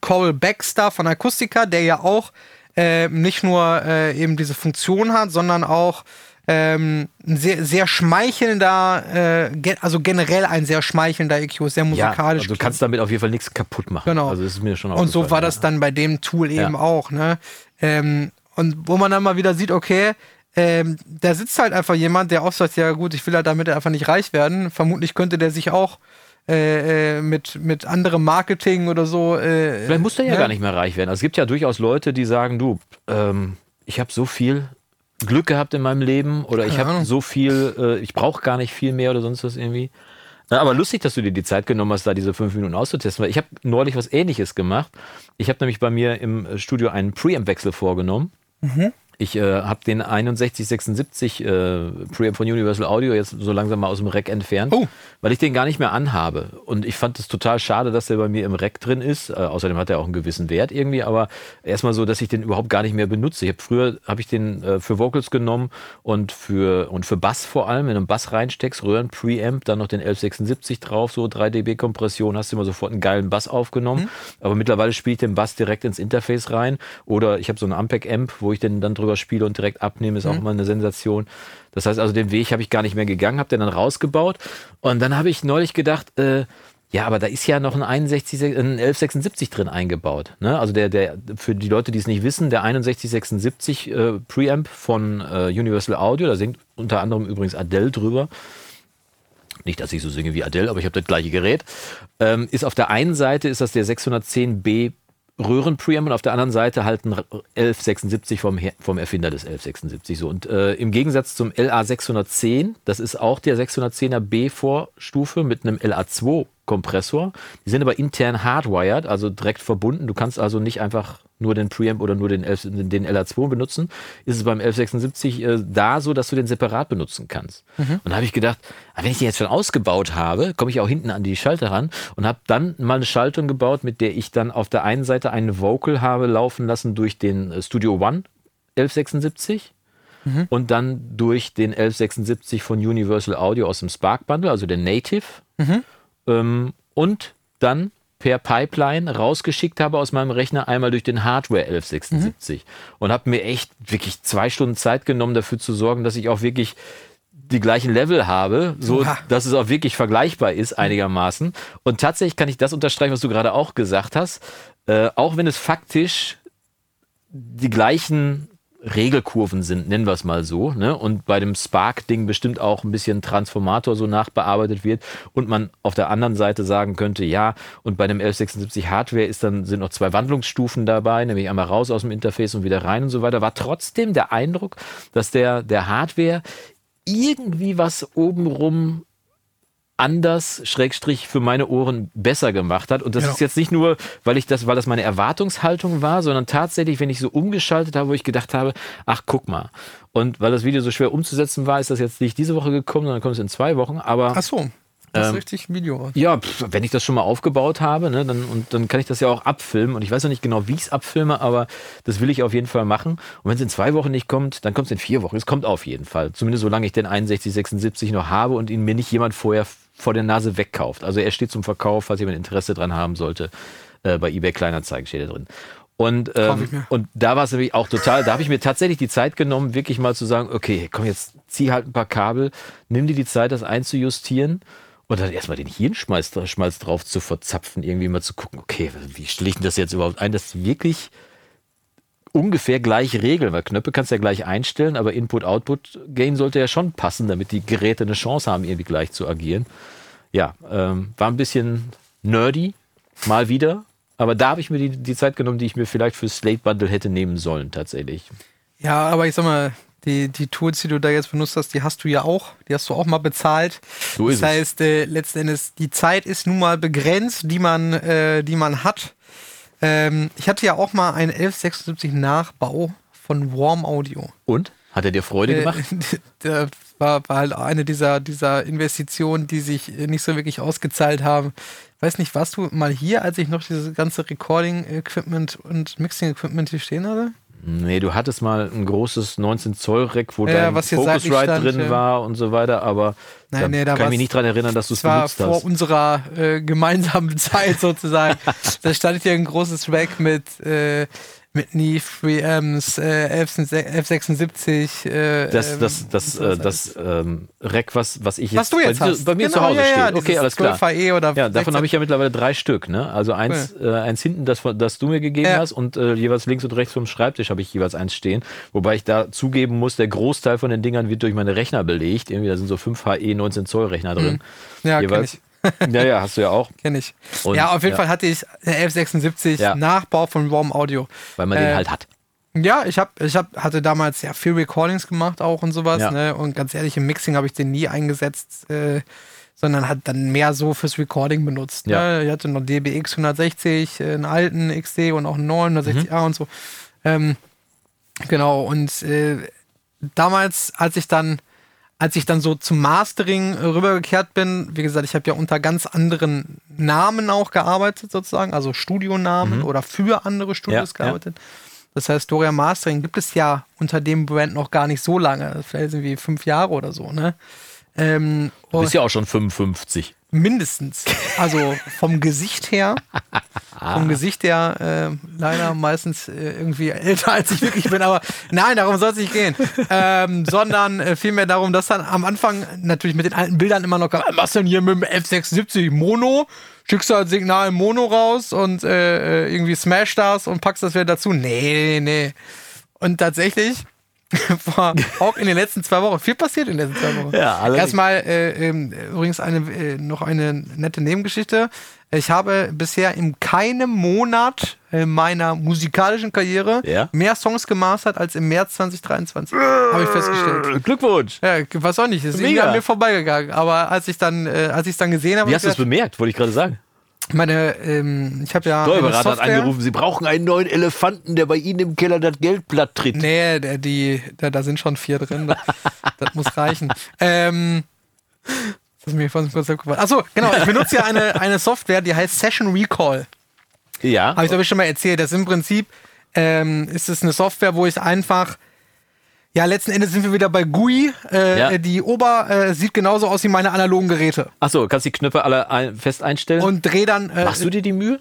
Cole Baxter von Akustika, der ja auch äh, nicht nur äh, eben diese Funktion hat, sondern auch ähm, ein sehr, sehr schmeichelnder, äh, ge also generell ein sehr schmeichelnder EQ, sehr Ja, musikalisch. also du kannst damit auf jeden Fall nichts kaputt machen. Genau. Also das ist mir schon und so war ja. das dann bei dem Tool eben Ja. auch, ne? Ähm, und wo man dann mal wieder sieht, okay, ähm, da sitzt halt einfach jemand, der auch sagt, ja gut, ich will halt damit einfach nicht reich werden. Vermutlich könnte der sich auch äh, äh, mit, mit anderem Marketing oder so. Äh, Vielleicht muss der ja ne? gar nicht mehr reich werden. Also es gibt ja durchaus Leute, die sagen, du, ähm, ich habe so viel Glück gehabt in meinem Leben oder ich habe so viel, äh, ich brauche gar nicht viel mehr oder sonst was irgendwie. Na, aber lustig, dass du dir die Zeit genommen hast, da diese fünf Minuten auszutesten, weil ich habe neulich was ähnliches gemacht. Ich habe nämlich bei mir im Studio einen Preamp-Wechsel vorgenommen. Mhm. Ich äh, habe den 6176 äh, Preamp von Universal Audio jetzt so langsam mal aus dem Rack entfernt, Oh. weil ich den gar nicht mehr anhabe. Und ich fand es total schade, dass der bei mir im Rack drin ist. Äh, außerdem hat er auch einen gewissen Wert irgendwie, aber erstmal so, dass ich den überhaupt gar nicht mehr benutze. Ich habe früher habe ich den äh, für Vocals genommen und für und für Bass vor allem, wenn du einen Bass reinsteckst, Röhren Preamp, dann noch den 1176 drauf, so 3 dB Kompression, hast du immer sofort einen geilen Bass aufgenommen. Aber mittlerweile spiele ich den Bass direkt ins Interface rein oder ich habe so einen Ampeg Amp, wo ich den dann drüber spiele und direkt abnehme, ist auch immer eine Sensation. Das heißt also, den Weg habe ich gar nicht mehr gegangen, habe den dann rausgebaut und dann habe ich neulich gedacht, äh, ja, aber da ist ja noch ein 61, ein 1176 drin eingebaut. Ne? Also der, der, für die Leute, die es nicht wissen, der 6176 äh, Preamp von äh, Universal Audio, da singt unter anderem übrigens Adele drüber. Nicht, dass ich so singe wie Adele, aber ich habe das gleiche Gerät. Ähm, ist auf der einen Seite ist das der 610B Röhren-Preamp und auf der anderen Seite halt ein 1176 vom, vom Erfinder des 1176. So. Und äh, im Gegensatz zum LA 610, das ist auch der 610er B-Vorstufe mit einem LA2 Kompressor. Die sind aber intern hardwired, also direkt verbunden. Du kannst also nicht einfach nur den Preamp oder nur den, 11, den LR2 benutzen. Ist es beim 1176 äh, da so, dass du den separat benutzen kannst. Mhm. Und da habe ich gedacht, ah, wenn ich den jetzt schon ausgebaut habe, komme ich auch hinten an die Schalter ran und habe dann mal eine Schaltung gebaut, mit der ich dann auf der einen Seite einen Vocal habe laufen lassen durch den äh, Studio One 1176 mhm. und dann durch den 1176 von Universal Audio aus dem Spark Bundle, also der Native. Mhm. Ähm, und dann per Pipeline rausgeschickt habe aus meinem Rechner, einmal durch den Hardware 1176. Mhm. Und habe mir echt wirklich zwei Stunden Zeit genommen, dafür zu sorgen, dass ich auch wirklich die gleichen Level habe, so ja. dass es auch wirklich vergleichbar ist einigermaßen. Und tatsächlich kann ich das unterstreichen, was du gerade auch gesagt hast. Äh, auch wenn es faktisch die gleichen Regelkurven sind, nennen wir es mal so, ne? und bei dem Spark-Ding bestimmt auch ein bisschen Transformator so nachbearbeitet wird und man auf der anderen Seite sagen könnte, ja, und bei dem 1176 Hardware ist dann, sind noch zwei Wandlungsstufen dabei, nämlich einmal raus aus dem Interface und wieder rein und so weiter, war trotzdem der Eindruck, dass der, der Hardware irgendwie was obenrum anders, Schrägstrich, für meine Ohren besser gemacht hat. Und das ja. ist jetzt nicht nur, weil ich das, weil das meine Erwartungshaltung war, sondern tatsächlich, wenn ich so umgeschaltet habe, wo ich gedacht habe, ach, guck mal. Und weil das Video so schwer umzusetzen war, ist das jetzt nicht diese Woche gekommen, sondern kommt es in zwei Wochen. Aber ach so. Das ist ähm, richtig ein Video. Ja, pf, wenn ich das schon mal aufgebaut habe, ne, dann, und dann kann ich das ja auch abfilmen. Und ich weiß noch nicht genau, wie ich es abfilme, aber das will ich auf jeden Fall machen. Und wenn es in zwei Wochen nicht kommt, dann kommt es in vier Wochen. Es kommt auf jeden Fall. Zumindest solange ich den 6176 noch habe und ihn mir nicht jemand vorher vor der Nase wegkauft. Also er steht zum Verkauf, falls jemand Interesse dran haben sollte. Äh, bei eBay Kleinanzeigen steht er drin. Und, ähm, und da war es nämlich auch total, da habe ich mir tatsächlich die Zeit genommen, wirklich mal zu sagen, okay, komm, jetzt zieh halt ein paar Kabel, nimm dir die Zeit, das einzujustieren und dann erstmal den Hirnschmalz Schmalz drauf zu verzapfen, irgendwie mal zu gucken, okay, wie stelle ich denn das jetzt überhaupt ein, dass wirklich ungefähr gleich regeln, weil Knöpfe kannst du ja gleich einstellen, aber Input-Output-Gain sollte ja schon passen, damit die Geräte eine Chance haben, irgendwie gleich zu agieren. Ja, ähm, war ein bisschen nerdy, mal wieder, aber da habe ich mir die, die Zeit genommen, die ich mir vielleicht für Slate Bundle hätte nehmen sollen, tatsächlich. Ja, aber ich sag mal, die, die Tools, die du da jetzt benutzt hast, die hast du ja auch. Die hast du auch mal bezahlt. So ist das heißt, äh, letzten Endes, die Zeit ist nun mal begrenzt, die man, äh, die man hat. Ähm, ich hatte ja auch mal einen 1176 Nachbau von Warm Audio. Und? Hat er dir Freude äh, gemacht? Das war, war halt eine dieser, dieser Investitionen, die sich nicht so wirklich ausgezahlt haben. Weiß nicht, warst du mal hier, als ich noch dieses ganze Recording-Equipment und Mixing-Equipment hier stehen hatte? Nee, du hattest mal ein großes 19 Zoll Rack, wo ja, dein Focusrite drin ja. war und so weiter, aber Nein, da nee, da kann ich mich nicht dran erinnern, dass du es benutzt hast. vor unserer äh, gemeinsamen Zeit sozusagen. da stand hier ein großes Rack mit äh, mit Neve, Preamps, äh, 1176. Äh, das das, das, äh, das ähm, Rack, was, was ich jetzt, was du jetzt bei, hast. bei mir genau, zu Hause ja, ja, steht. Okay, alles klar. E oder ja, davon habe ich ja mittlerweile drei Stück. Ne? Also eins, cool. äh, eins hinten, das, das du mir gegeben ja. hast und äh, jeweils links und rechts vom Schreibtisch habe ich jeweils eins stehen. Wobei ich da zugeben muss, der Großteil von den Dingern wird durch meine Rechner belegt. Irgendwie, da sind so 5 HE 19 Zoll Rechner drin. Mhm. Ja, jeweils. ja, ja, hast du ja auch. Kenn ich. Und, ja, auf jeden ja. Fall hatte ich 1176 ja. Nachbau von Warm Audio. Weil man äh, den halt hat. Ja, ich hab, ich hab, hatte damals ja viel Recordings gemacht auch und sowas. Ja. Ne? Und ganz ehrlich, im Mixing habe ich den nie eingesetzt, äh, sondern hat dann mehr so fürs Recording benutzt. Ja. Ne? Ich hatte noch DBX 160, äh, einen alten XD und auch einen neuen 160A mhm. und so. Ähm, genau, und äh, damals, als ich dann als ich dann so zum Mastering äh, rübergekehrt bin, wie gesagt, ich habe ja unter ganz anderen Namen auch gearbeitet, sozusagen, also Studionamen mhm. oder für andere Studios ja, gearbeitet. Ja. Das heißt, Doria Mastering gibt es ja unter dem Brand noch gar nicht so lange. Vielleicht sind wir fünf Jahre oder so, ne? Ähm, du bist ja auch schon 55. Mindestens. Also vom Gesicht her, vom Gesicht her äh, leider meistens äh, irgendwie älter als ich wirklich bin, aber nein, darum soll es nicht gehen. Ähm, sondern äh, vielmehr darum, dass dann am Anfang natürlich mit den alten Bildern immer noch, was denn hier mit dem F670 Mono? Schickst du halt Signal Mono raus und äh, äh, irgendwie smash das und packst das wieder dazu? Nee, nee. Und tatsächlich War auch in den letzten zwei Wochen. Viel passiert in den letzten zwei Wochen. Ja, allerdings. Erstmal äh, ähm, übrigens eine, äh, noch eine nette Nebengeschichte. Ich habe bisher in keinem Monat äh, meiner musikalischen Karriere Ja? mehr Songs gemastert als im März 2023. habe ich festgestellt. Glückwunsch. Ja, weiß auch nicht, ist irgendwie Mega. an mir vorbeigegangen. Aber als ich dann, äh, als ich es dann gesehen habe, Wie hast du es bemerkt? Wollte ich gerade sagen. Meine, ähm, ich habe ja Steuerberater hat angerufen, sie brauchen einen neuen Elefanten, der bei ihnen im Keller das Geldblatt tritt. Nee, der, die, da, da sind schon vier drin. Das, das muss reichen. Ähm, das ist mir fast kurz aufgefallen. Achso, genau. Ich benutze ja eine, eine Software, die heißt Session Recall. Ja. Habe ich glaube ich schon mal erzählt. Das ist im Prinzip ähm, ist es eine Software, wo ich einfach ja, letzten Endes sind wir wieder bei GUI. Äh, Ja. Die Ober äh, sieht genauso aus wie meine analogen Geräte. Achso, kannst die Knöpfe alle ein, fest einstellen? Und dreh dann. Äh, Machst du dir die Mühe?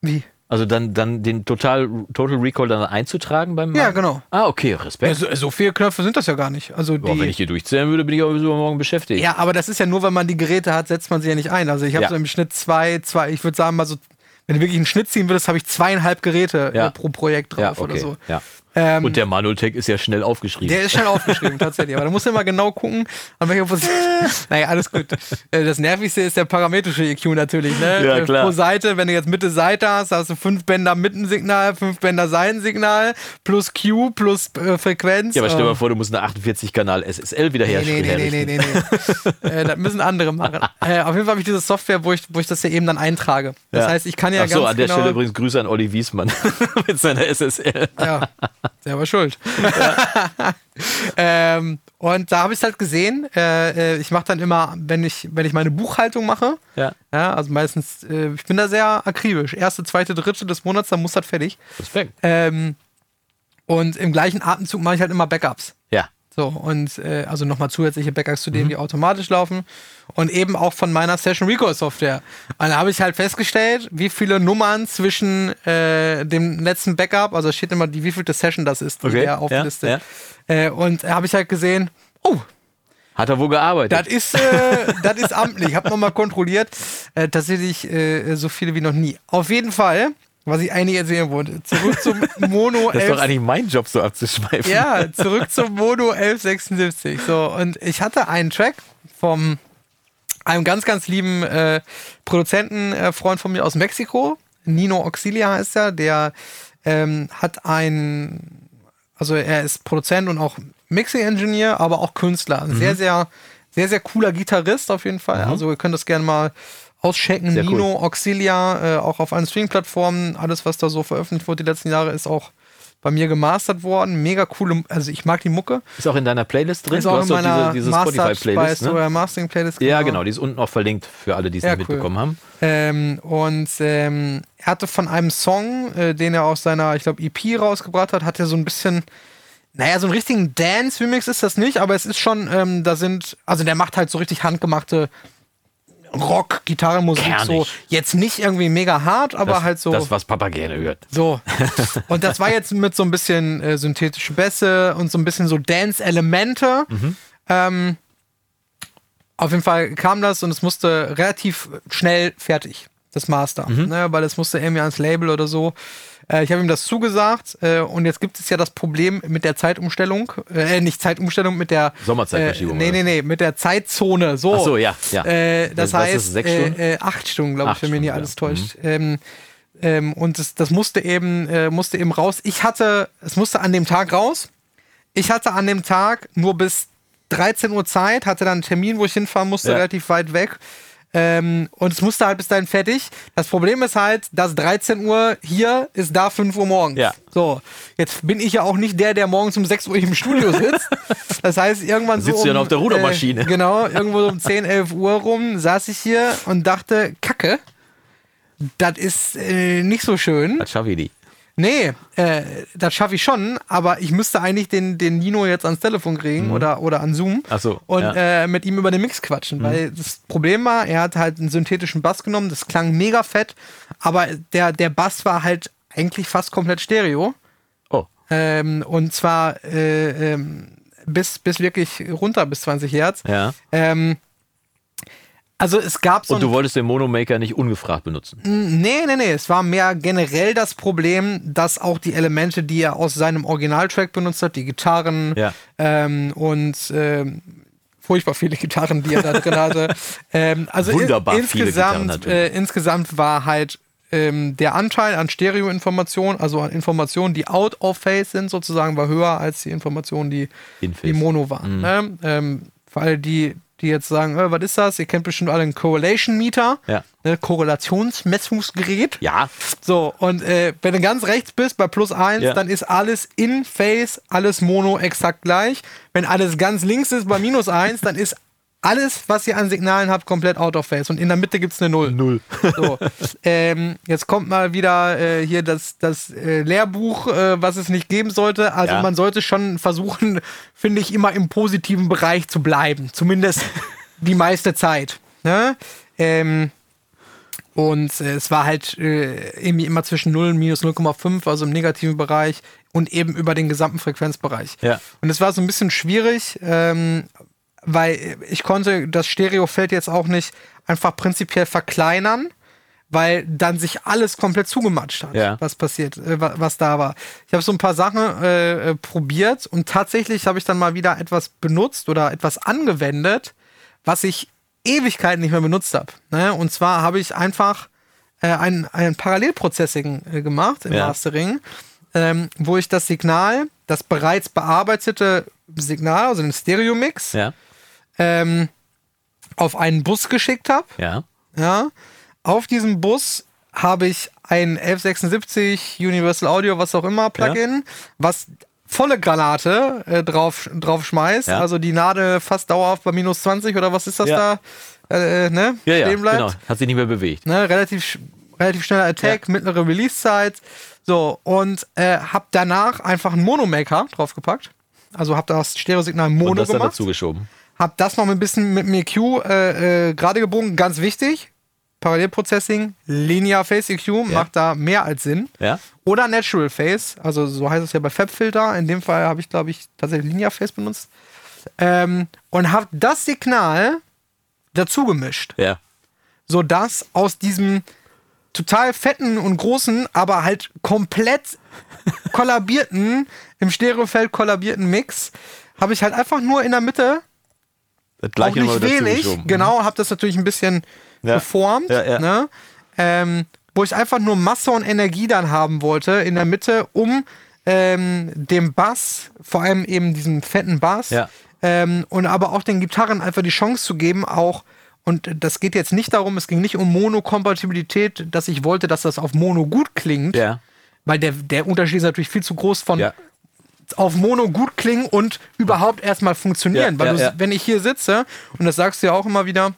Wie? Also dann, dann den Total, Total Recall dann einzutragen beim Ja, genau. Ah, okay, Respekt. So, so viele Knöpfe sind das ja gar nicht. Also Boah, wenn ich hier durchzählen würde, bin ich auch bis übermorgen beschäftigt. Ja, aber das ist ja nur, wenn man die Geräte hat, setzt man sie ja nicht ein. Also ich habe Ja. so im Schnitt zwei, zwei, ich würde sagen mal so, wenn du wirklich einen Schnitt ziehen würdest, habe ich zweieinhalb Geräte Ja. äh, pro Projekt drauf Ja, oder okay. so. Ja. Ähm, Und der Manotech ist ja schnell aufgeschrieben. der ist schnell aufgeschrieben, tatsächlich. Aber da musst du immer genau gucken, an welcher Position. naja, alles gut. Äh, Das Nervigste ist der parametrische EQ natürlich. Ne? Ja, Äh, klar. Pro Seite, wenn du jetzt Mitte Seite hast, hast du fünf Bänder Mittensignal, fünf Bänder Seitensignal, plus Q, plus äh, Frequenz. ja, aber stell dir Ähm, mal vor, du musst eine 48-Kanal SSL Nee, wiederherstellen. nee, nee, nee, nee, nee, nee. äh, das müssen andere machen. Äh, auf jeden Fall habe ich diese Software, wo ich, wo ich das ja eben dann eintrage. Das heißt, ich kann ja Ach so, ganz an der genau... Stelle übrigens Grüße an Olli Wiesmann mit seiner SSL. Ja, selber schuld. ähm, und da habe ich halt gesehen, äh, äh, ich mache dann immer, wenn ich, wenn ich meine Buchhaltung mache, Ja, ja, also meistens, äh, ich bin da sehr akribisch. Erste, zweite, dritte des Monats, dann muss das fertig. Respekt. Ähm, und im gleichen Atemzug mache ich halt immer Backups. Ja. So, und äh, also nochmal zusätzliche Backups zu Mhm. denen, die automatisch laufen. Und eben auch von meiner Session Recall Software. Und da habe ich halt festgestellt, wie viele Nummern zwischen äh, dem letzten Backup, also steht immer, die wievielte Session das ist, die Okay, der ja, auflistet. Äh, und da habe ich halt gesehen, oh, Hat er wohl gearbeitet? das ist, äh, das ist amtlich. Ich habe nochmal kontrolliert. Äh, tatsächlich äh, so viele wie noch nie. Auf jeden Fall, was ich eigentlich erzählen wollte, zurück zum Mono das ist doch 11. eigentlich mein Job, so abzuschweifen. Ja, zurück zum Mono 1176. So, und ich hatte einen Track vom einem ganz, ganz lieben äh, Produzentenfreund äh, von mir aus Mexiko. Nino Auxilia heißt er. Der ähm, hat ein, also er ist Produzent und auch Mixing-Engineer, aber auch Künstler. Ein Mhm. Sehr, sehr, sehr, sehr cooler Gitarrist auf jeden Fall. Also ihr könnt das gerne mal auschecken. Sehr cool. Nino Auxilia, äh, auch auf allen Streaming-Plattformen. Alles, was da so veröffentlicht wurde die letzten Jahre, ist auch bei mir gemastert worden. Mega coole, also ich mag die Mucke. Ist auch in deiner Playlist drin? Ist auch in meiner diese, Spotify-Playlist, ne? Story Mastering Playlist. Ja, genau, die ist unten auch verlinkt für alle, die es Ja, nicht cool. mitbekommen haben. Ähm, und ähm, er hatte von einem Song, äh, den er aus seiner, ich glaube, EP rausgebracht hat, hat er so ein bisschen, naja, so einen richtigen Dance-Remix ist das nicht, aber es ist schon, ähm, da sind, also der macht halt so richtig handgemachte Rock, Gitarrenmusik, so jetzt nicht irgendwie mega hart, aber das, halt so. Das, was Papa gerne hört. So. Und das war jetzt mit so ein bisschen äh, synthetische Bässe und so ein bisschen so Dance-Elemente. Ähm, auf jeden Fall kam das und es musste relativ schnell fertig, das Master. Ne, weil es musste irgendwie ans Label oder so. Äh, ich habe ihm das zugesagt äh, und jetzt gibt es ja das Problem mit der Zeitumstellung. Äh, nicht Zeitumstellung, mit der Sommerzeitverschiebung, Äh, nee, nee, nee, mit der Zeitzone. So. Ach so, ja, ja. Äh, das Was heißt, sechs äh, Stunden? äh, acht Stunden, glaube ich, wenn mir nicht alles ja. Mhm. täuscht. Ähm, ähm, und das, das musste eben, äh, musste eben raus. Ich hatte, es musste an dem Tag raus. Ich hatte an dem Tag nur bis 13 Uhr Zeit, hatte dann einen Termin, wo ich hinfahren musste, Ja. relativ weit weg. Ähm, und es musste halt bis dahin fertig. Das Problem ist halt, dass 13 Uhr hier ist da 5 Uhr morgens. Ja. So, jetzt bin ich ja auch nicht der, der morgens um 6 Uhr im Studio sitzt. Das heißt, irgendwann so. Sitzt du um, dann auf der Rudermaschine. Äh, genau, irgendwo so um 10, 11 Uhr rum saß ich hier und dachte, Kacke, das ist äh, nicht so schön. Das schaffe ich nicht. Nee, äh, das schaffe ich schon, aber ich müsste eigentlich den, den Nino jetzt ans Telefon kriegen oder, oder an Zoom Mhm. Ach so, und ja. Mhm. äh, mit ihm über den Mix quatschen. Weil das Problem war, er hat halt einen synthetischen Bass genommen, das klang mega fett, aber der, der Bass war halt eigentlich fast komplett Stereo. Oh, Ähm, und zwar äh, ähm, bis, bis wirklich runter bis 20 Hertz. ja. Ähm, Also es gab so Und du wolltest den Monomaker nicht ungefragt benutzen. Nee, nee, nee. Es war mehr generell das Problem, dass auch die Elemente, die er aus seinem Originaltrack benutzt hat, die Gitarren Ja. ähm, und ähm, furchtbar viele Gitarren, die er da drin hatte. Ähm, also Wunderbar in, viele insgesamt, äh, insgesamt war halt ähm, der Anteil an Stereo-Informationen, also an Informationen, die out of phase sind, sozusagen, war höher als die Informationen, die, die Mono waren. Ne? Ähm, für alle, die, die jetzt sagen, was ist das? Ihr kennt bestimmt alle einen Correlation Meter, Ja. ne? Korrelationsmessungsgerät. Ja. So, und äh, wenn du ganz rechts bist bei plus 1, Ja. dann ist alles in Phase, alles Mono exakt gleich. Wenn alles ganz links ist bei minus 1, dann ist alles, was ihr an Signalen habt, komplett out of phase. Und in der Mitte gibt es eine Null. Null. So, ähm, jetzt kommt mal wieder äh, hier das, das äh, Lehrbuch, äh, was es nicht geben sollte. Also Ja. man sollte schon versuchen, finde ich, immer im positiven Bereich zu bleiben. Zumindest die meiste Zeit. Ne? Ähm, und äh, es war halt äh, irgendwie immer zwischen 0 und minus 0,5, also im negativen Bereich und eben über den gesamten Frequenzbereich. Ja. Und es war so ein bisschen schwierig, ähm, weil ich konnte das Stereofeld jetzt auch nicht einfach prinzipiell verkleinern, weil dann sich alles komplett zugematscht hat, Ja. was passiert, äh, wa- was da war. Ich habe so ein paar Sachen äh, äh, probiert und tatsächlich habe ich dann mal wieder etwas benutzt oder etwas angewendet, was ich Ewigkeiten nicht mehr benutzt habe. Ne? Und zwar habe ich einfach äh, ein, ein Parallelprocessing äh, gemacht im Ja. Mastering, ähm, wo ich das Signal, das bereits bearbeitete Signal, also den Stereo-Mix, Ja. Ähm, auf einen Bus geschickt habe. Ja. Ja. Auf diesem Bus habe ich ein 1176 Universal Audio, was auch immer, Plugin, was volle Granate äh, drauf, drauf schmeißt. Ja. Also die Nadel fast dauerhaft bei minus 20 oder was ist das Ja. da? Äh, ne? Ja, ja. Stehen bleibt. Genau. Hat sich nicht mehr bewegt. Ne? Relativ, relativ schneller Attack, mittlere Release-Zeit. So, und äh, hab danach einfach einen Monomaker draufgepackt. Also hab das Stereosignal Und Mono das dann gemacht. dazu geschoben. Hab das noch ein bisschen mit dem EQ äh, äh, gerade gebogen, ganz wichtig. Parallelprocessing, Linear Phase EQ macht da mehr als Sinn. Ja. Oder Natural Phase, also so heißt es ja bei Fabfilter. In dem Fall habe ich, glaube ich, tatsächlich Linear Phase benutzt. Ähm, und habe das Signal dazu gemischt, Ja. sodass aus diesem total fetten und großen, aber halt komplett kollabierten, im Stereofeld kollabierten Mix, habe ich halt einfach nur in der Mitte Das auch gleiche nicht nochmal dazu wenig, genau, habe das natürlich ein bisschen Ja. geformt, Ja. Ne? Ähm, wo ich einfach nur Masse und Energie dann haben wollte in der Mitte, um ähm, dem Bass, vor allem eben diesem fetten Bass, ähm, und aber auch den Gitarren einfach die Chance zu geben, auch und das geht jetzt nicht darum, es ging nicht um Mono-Kompatibilität, dass ich wollte, dass das auf Mono gut klingt, Ja. weil der, der Unterschied ist natürlich viel zu groß von Ja. Auf Mono gut klingen und überhaupt erstmal funktionieren. Ja, Weil ja, du, wenn ich hier sitze, und das sagst du ja auch immer wieder,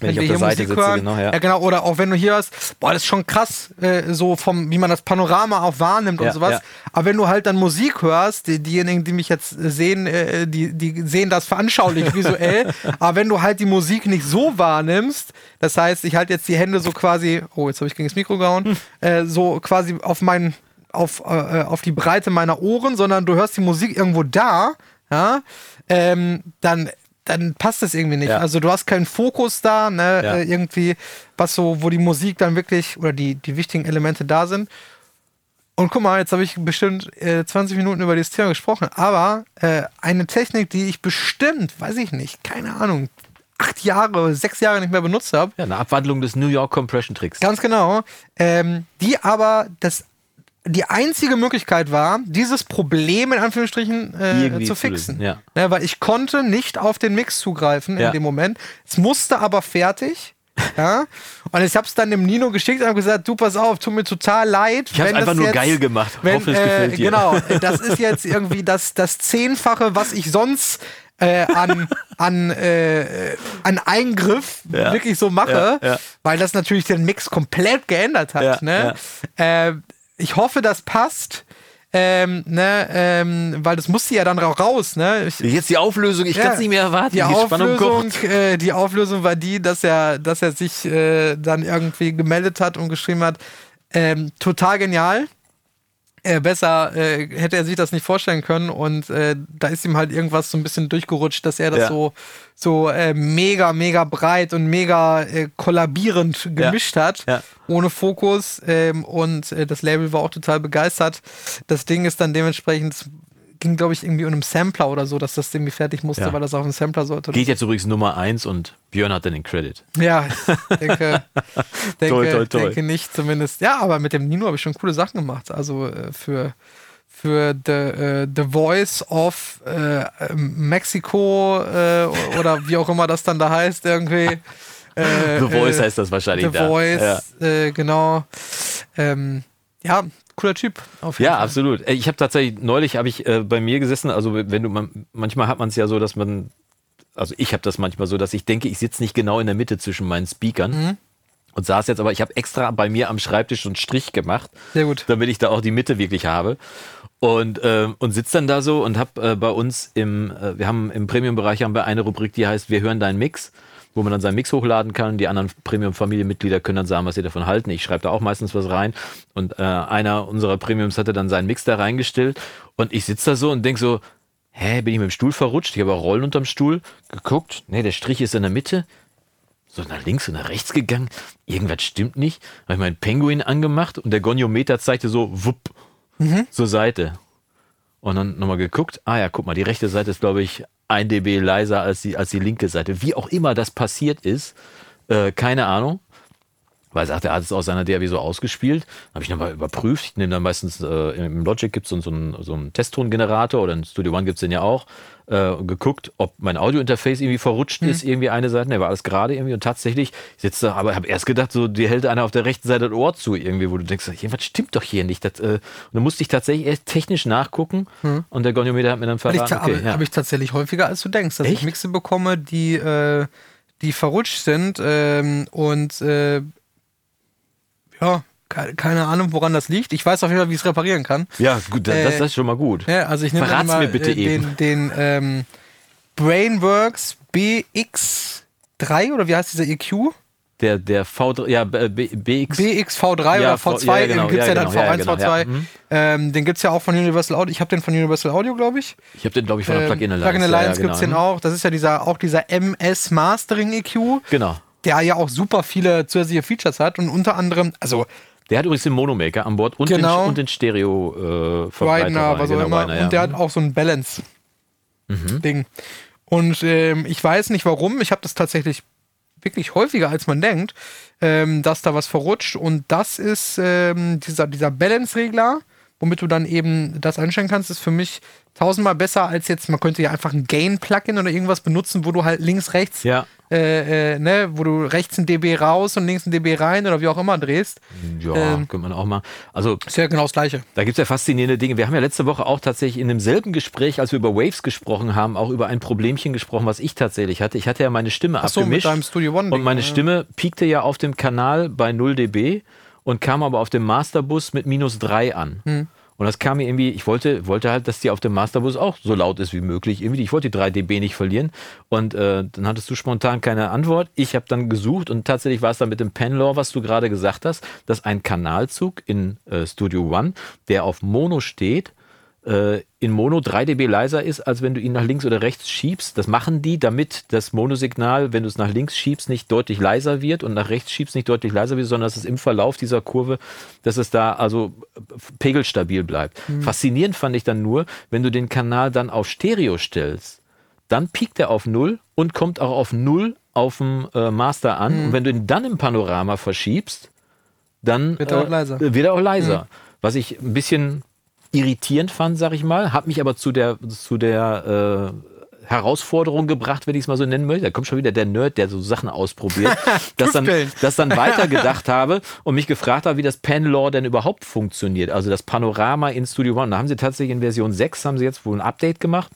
Wenn ich wir der Seite sitze, hören, genau, ja. ja genau, oder auch wenn du hier hast, boah, das ist schon krass, äh, so vom, wie man das Panorama auch wahrnimmt Ja, und sowas. ja. Aber wenn du halt dann Musik hörst, die, diejenigen, die mich jetzt sehen, äh, die, die sehen das veranschaulich visuell. Aber wenn du halt die Musik nicht so wahrnimmst, das heißt, ich halte jetzt die Hände so quasi, oh, jetzt habe ich gegen das Mikro gehauen, Hm. äh, so quasi auf meinen auf, äh, auf die Breite meiner Ohren, sondern du hörst die Musik irgendwo da, ja, ähm, dann, dann passt das irgendwie nicht. Ja. Also du hast keinen Fokus da, ne, Ja. äh, irgendwie, was so, wo die Musik dann wirklich oder die, die wichtigen Elemente da sind. Und guck mal, jetzt habe ich bestimmt äh, 20 Minuten über dieses Thema gesprochen, aber äh, eine Technik, die ich bestimmt, weiß ich nicht, keine Ahnung, acht Jahre, sechs Jahre nicht mehr benutzt habe, Ja, eine Abwandlung des New York Compression Tricks. Ganz genau. Ähm, die aber das, die einzige Möglichkeit war, dieses Problem in Anführungsstrichen äh, zu zu fixen. lösen, ja. Ne, weil ich konnte nicht auf den Mix zugreifen Ja. in dem Moment. Es musste aber fertig. ja. Und ich habe es dann dem Nino geschickt und habe gesagt, du pass auf, tut mir total leid. Ich hab's wenn einfach nur jetzt, geil gemacht. Wenn, Hoffe, es äh, gefällt dir. Genau, das ist jetzt irgendwie das, das Zehnfache, was ich sonst äh, an, an, äh, an Eingriff Ja. wirklich so mache, Ja, ja. weil das natürlich den Mix komplett geändert hat. Ja, ne? Äh, ich hoffe, das passt. Ähm, ne, ähm, weil das musste ja dann auch raus, ne? Ich, Jetzt die Auflösung, ich Ja. kann es nicht mehr erwarten. die Spannung Auflösung, äh, die Auflösung war die, dass er, dass er sich äh, dann irgendwie gemeldet hat und geschrieben hat, ähm, total genial. Äh, besser äh, hätte er sich das nicht vorstellen können und äh, da ist ihm halt irgendwas so ein bisschen durchgerutscht, dass er das ja. so so äh, mega mega breit und mega äh, kollabierend gemischt ja. hat, ja. ohne Fokus ähm, und äh, das Label war auch total begeistert. Das Ding ist dann dementsprechend ging, glaube ich, irgendwie um einen Sampler oder so, dass das irgendwie fertig musste, ja. weil das auf einen Sampler sollte. Geht jetzt übrigens Nummer 1 und Björn hat dann den Credit. Ja, ich denke, denke, toll, toll, toll. denke nicht zumindest. Ja, aber mit dem Nino habe ich schon coole Sachen gemacht. Also äh, für, für the, uh, the Voice of äh, Mexico äh, oder wie auch immer das dann da heißt irgendwie. The Voice heißt das wahrscheinlich The da. Voice, ja. genau. Ähm, ja, cooler Typ. ja, Fall. absolut. Ich habe tatsächlich neulich habe ich äh, bei mir gesessen. Also wenn du man, manchmal hat man es ja so, dass man, also ich habe das manchmal so, dass ich denke, ich sitze nicht genau in der Mitte zwischen meinen Speakern. Mhm. Und saß jetzt aber, ich habe extra bei mir am Schreibtisch einen Strich gemacht, Sehr gut. damit ich da auch die Mitte wirklich habe. Und, äh, und sitze dann da so und habe äh, bei uns im, äh, wir haben im Premium-Bereich haben wir eine Rubrik, die heißt Wir hören deinen Mix wo man dann seinen Mix hochladen kann. Die anderen Premium-Familienmitglieder können dann sagen, was sie davon halten. Ich schreibe da auch meistens was rein. Und äh, einer unserer Premiums hatte dann seinen Mix da reingestellt. Und ich sitze da so und denk so, hä, bin ich mit dem Stuhl verrutscht? Ich habe auch Rollen unterm Stuhl geguckt. Nee, der Strich ist in der Mitte. So nach links und nach rechts gegangen. Irgendwas stimmt nicht. Habe ich meinen Penguin angemacht und der Goniometer zeigte so, wupp, mhm. zur Seite. Und dann nochmal geguckt. Ah ja, guck mal, die rechte Seite ist, glaube ich, ein dB leiser als die, als die linke Seite. Wie auch immer das passiert ist, äh, keine Ahnung. Weil sagt, er hat es aus seiner DAW so ausgespielt. Habe ich nochmal überprüft. Ich nehme dann meistens, äh, im Logic gibt es so, einen, so einen Testtongenerator oder in Studio One gibt es den ja auch äh, geguckt, ob mein Audiointerface irgendwie verrutscht mhm. ist, irgendwie eine Seite. Ne, war alles gerade irgendwie und tatsächlich sitze da, aber habe erst gedacht, so dir hält einer auf der rechten Seite das Ohr zu irgendwie, wo du denkst, was stimmt doch hier nicht. Das, äh, und dann musste ich tatsächlich erst technisch nachgucken mhm. und der Goniometer hat mir dann verraten. Okay, habe ja. hab ich tatsächlich häufiger, als du denkst, dass Echt? ich Mixe bekomme, die, äh, die verrutscht sind ähm, und äh, ja, keine Ahnung, woran das liegt. Ich weiß auf jeden Fall, wie ich es reparieren kann. Ja, gut, das, äh, das ist schon mal gut. Ja, also ich nehme Verrat's mal, mir bitte äh, eben. den, den ähm, Brainworks BX3 oder wie heißt dieser EQ? Der, der V3, ja, BX. BXV3 ja, oder V2, ja, genau, gibt es ja, ja, dann genau, V1, genau, V2. Mhm. Ähm, den gibt es ja auch von Universal Audio. Ich habe den von Universal Audio, glaube ich. Ich habe den, glaube ich, von der ähm, Plugin Alliance. Plugin Alliance gibt es den auch. Das ist ja dieser, auch dieser MS Mastering EQ. Genau. Der ja auch super viele zusätzliche Features hat und unter anderem, also der hat übrigens den Monomaker an Bord und genau. den, und den Stereo äh, Widener, was auch genau, immer. Widener, ja. Und der hat auch so ein Balance-Ding. Mhm. Und ähm, ich weiß nicht warum, ich habe das tatsächlich wirklich häufiger, als man denkt, ähm, dass da was verrutscht. Und das ist ähm, dieser, dieser Balance-Regler, womit du dann eben das einstellen kannst, ist für mich tausendmal besser als jetzt, man könnte ja einfach ein Gain-Plugin oder irgendwas benutzen, wo du halt links, rechts ja äh, äh, ne, wo du rechts ein dB raus und links ein dB rein oder wie auch immer drehst. Ja, ähm, könnte man auch mal. Also, ist ja genau das Gleiche. Da gibt es ja faszinierende Dinge. Wir haben ja letzte Woche auch tatsächlich in demselben Gespräch, als wir über Waves gesprochen haben, auch über ein Problemchen gesprochen, was ich tatsächlich hatte. Ich hatte ja meine Stimme Ach so, abgemischt. Mit deinem Studio One und meine ja. Stimme piekte ja auf dem Kanal bei 0 dB und kam aber auf dem Masterbus mit minus 3 an. Hm. Und das kam mir irgendwie, ich wollte, wollte halt, dass die auf dem Masterbus auch so laut ist wie möglich. Irgendwie, ich wollte die 3 dB nicht verlieren. Und äh, dann hattest du spontan keine Antwort. Ich habe dann gesucht und tatsächlich war es dann mit dem Penlaw, was du gerade gesagt hast, dass ein Kanalzug in äh, Studio One, der auf Mono steht, äh, in Mono 3 dB leiser ist, als wenn du ihn nach links oder rechts schiebst. Das machen die, damit das Monosignal, wenn du es nach links schiebst, nicht deutlich leiser wird und nach rechts schiebst nicht deutlich leiser wird, sondern dass es im Verlauf dieser Kurve, dass es da also pegelstabil bleibt. Mhm. Faszinierend fand ich dann nur, wenn du den Kanal dann auf Stereo stellst, dann piekt er auf Null und kommt auch auf Null auf dem äh, Master an. Mhm. Und wenn du ihn dann im Panorama verschiebst, dann wird er auch leiser. Wird er auch leiser. Mhm. Was ich ein bisschen irritierend fand, sag ich mal, hat mich aber zu der, zu der äh, Herausforderung gebracht, wenn ich es mal so nennen möchte. Da kommt schon wieder der Nerd, der so Sachen ausprobiert, dass dann, das dann weitergedacht habe und mich gefragt habe, wie das Panlaw denn überhaupt funktioniert. Also das Panorama in Studio One. Da haben sie tatsächlich in Version 6 haben sie jetzt wohl ein Update gemacht.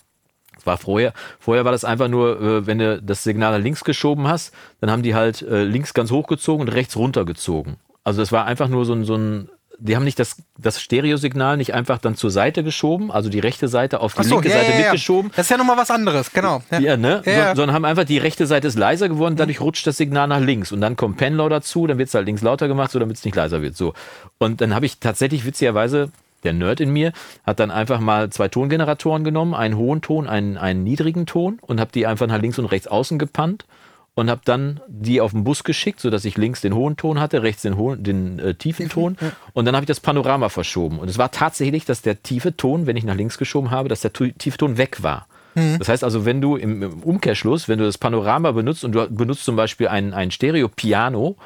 Das war vorher, vorher war das einfach nur, äh, wenn du das Signal nach links geschoben hast, dann haben die halt äh, links ganz hochgezogen und rechts runtergezogen. Also das war einfach nur so ein, so ein die haben nicht das, das Stereosignal nicht einfach dann zur Seite geschoben, also die rechte Seite auf die so, linke ja, Seite ja, ja. mitgeschoben. Das ist ja nochmal was anderes, genau. Ja, ne? So, sondern haben einfach die rechte Seite ist leiser geworden, dadurch rutscht das Signal nach links und dann kommt Penlaw dazu, dann wird es halt links lauter gemacht, so damit es nicht leiser wird. So. Und dann habe ich tatsächlich witzigerweise der Nerd in mir hat dann einfach mal zwei Tongeneratoren genommen, einen hohen Ton, einen, einen niedrigen Ton und habe die einfach nach links und rechts außen gepannt und habe dann die auf den Bus geschickt, sodass ich links den hohen Ton hatte, rechts den, hohen, den äh, tiefen Ton. Und dann habe ich das Panorama verschoben. Und es war tatsächlich, dass der tiefe Ton, wenn ich nach links geschoben habe, dass der tiefe Ton weg war. Mhm. Das heißt also, wenn du im, im, Umkehrschluss, wenn du das Panorama benutzt und du benutzt zum Beispiel ein, ein Stereo-Piano,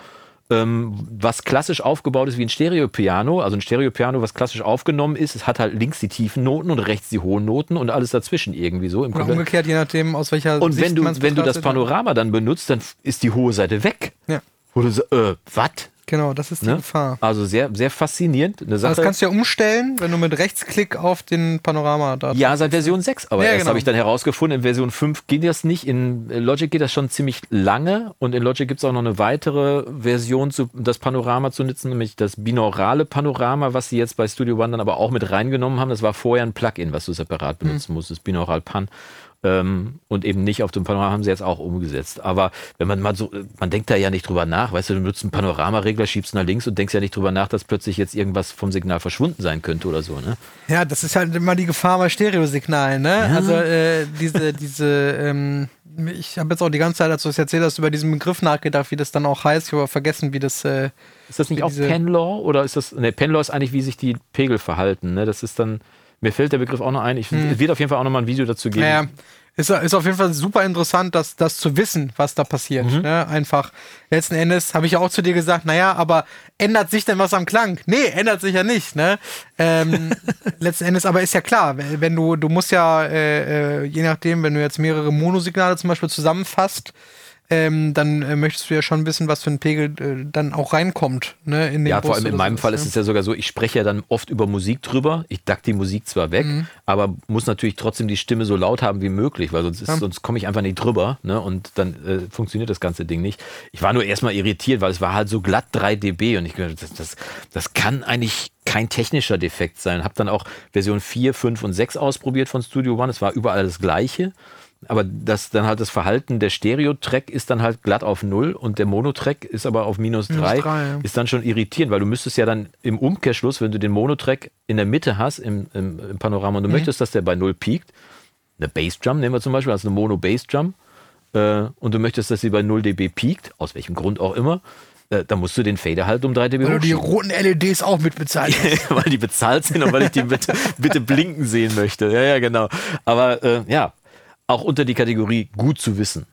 ähm, was klassisch aufgebaut ist wie ein Stereo-Piano, also ein Stereo-Piano, was klassisch aufgenommen ist, es hat halt links die tiefen Noten und rechts die hohen Noten und alles dazwischen irgendwie so. Im Oder umgekehrt, je nachdem, aus welcher Und Sicht wenn du, wenn du das Panorama dann benutzt, dann ist die hohe Seite weg. Ja. Du so, äh, was? Genau, das ist die ne? Gefahr. Also sehr, sehr faszinierend. Eine Sache. Das kannst du ja umstellen, wenn du mit Rechtsklick auf den Panorama da. Ja, seit Version 6, aber ja, erst genau. habe ich dann herausgefunden, in Version 5 geht das nicht. In Logic geht das schon ziemlich lange und in Logic gibt es auch noch eine weitere Version, zu, das Panorama zu nutzen, nämlich das binaurale Panorama, was sie jetzt bei Studio One dann aber auch mit reingenommen haben. Das war vorher ein Plugin, was du separat benutzen mhm. musstest, binaural Pan. Ähm, und eben nicht auf dem Panorama haben sie jetzt auch umgesetzt. Aber wenn man mal so, man denkt da ja nicht drüber nach, weißt du, du nutzt einen Panoramaregler, schiebst nach links und denkst ja nicht drüber nach, dass plötzlich jetzt irgendwas vom Signal verschwunden sein könnte oder so, ne? Ja, das ist halt immer die Gefahr bei Stereosignalen, ne? Ja. Also äh, diese, diese, ähm, ich habe jetzt auch die ganze Zeit, als du es erzählt hast, über diesen Begriff nachgedacht, wie das dann auch heißt. Ich habe vergessen, wie das. Äh, ist das nicht auch Penlaw oder ist das? Ne, Penlaw ist eigentlich, wie sich die Pegel verhalten, ne? Das ist dann mir fällt der Begriff auch noch ein. Ich hm. Es wird auf jeden Fall auch noch mal ein Video dazu geben. Ja, ist, ist auf jeden Fall super interessant, das, das zu wissen, was da passiert. Mhm. Ne? Einfach, letzten Endes habe ich auch zu dir gesagt, naja, aber ändert sich denn was am Klang? Nee, ändert sich ja nicht. Ne? Ähm, letzten Endes aber ist ja klar, wenn du, du musst ja, äh, äh, je nachdem, wenn du jetzt mehrere Monosignale zum Beispiel zusammenfasst, ähm, dann äh, möchtest du ja schon wissen, was für ein Pegel äh, dann auch reinkommt. Ne, in den ja, Bus vor allem in meinem so Fall ist es ja sogar so, ich spreche ja dann oft über Musik drüber. Ich dack die Musik zwar weg, mhm. aber muss natürlich trotzdem die Stimme so laut haben wie möglich, weil sonst, ja. sonst komme ich einfach nicht drüber ne, und dann äh, funktioniert das ganze Ding nicht. Ich war nur erstmal irritiert, weil es war halt so glatt 3 dB und ich das, das, das kann eigentlich kein technischer Defekt sein. Habe dann auch Version 4, 5 und 6 ausprobiert von Studio One. Es war überall das gleiche aber das dann halt das Verhalten der Stereo-Track ist dann halt glatt auf null und der Mono-Track ist aber auf minus drei. Ja. Ist dann schon irritierend, weil du müsstest ja dann im Umkehrschluss, wenn du den Mono-Track in der Mitte hast im, im, im Panorama und du mhm. möchtest, dass der bei null piekt, eine Bassdrum nehmen wir zum Beispiel, also eine Mono-Bassdrum, äh, und du möchtest, dass sie bei 0 dB piekt, aus welchem Grund auch immer, äh, da musst du den Fader halt um 3 dB Weil du die roten LEDs auch mit bezahlt Weil die bezahlt sind und weil ich die bitte, bitte blinken sehen möchte. Ja, ja, genau. Aber äh, ja, auch unter die Kategorie gut zu wissen.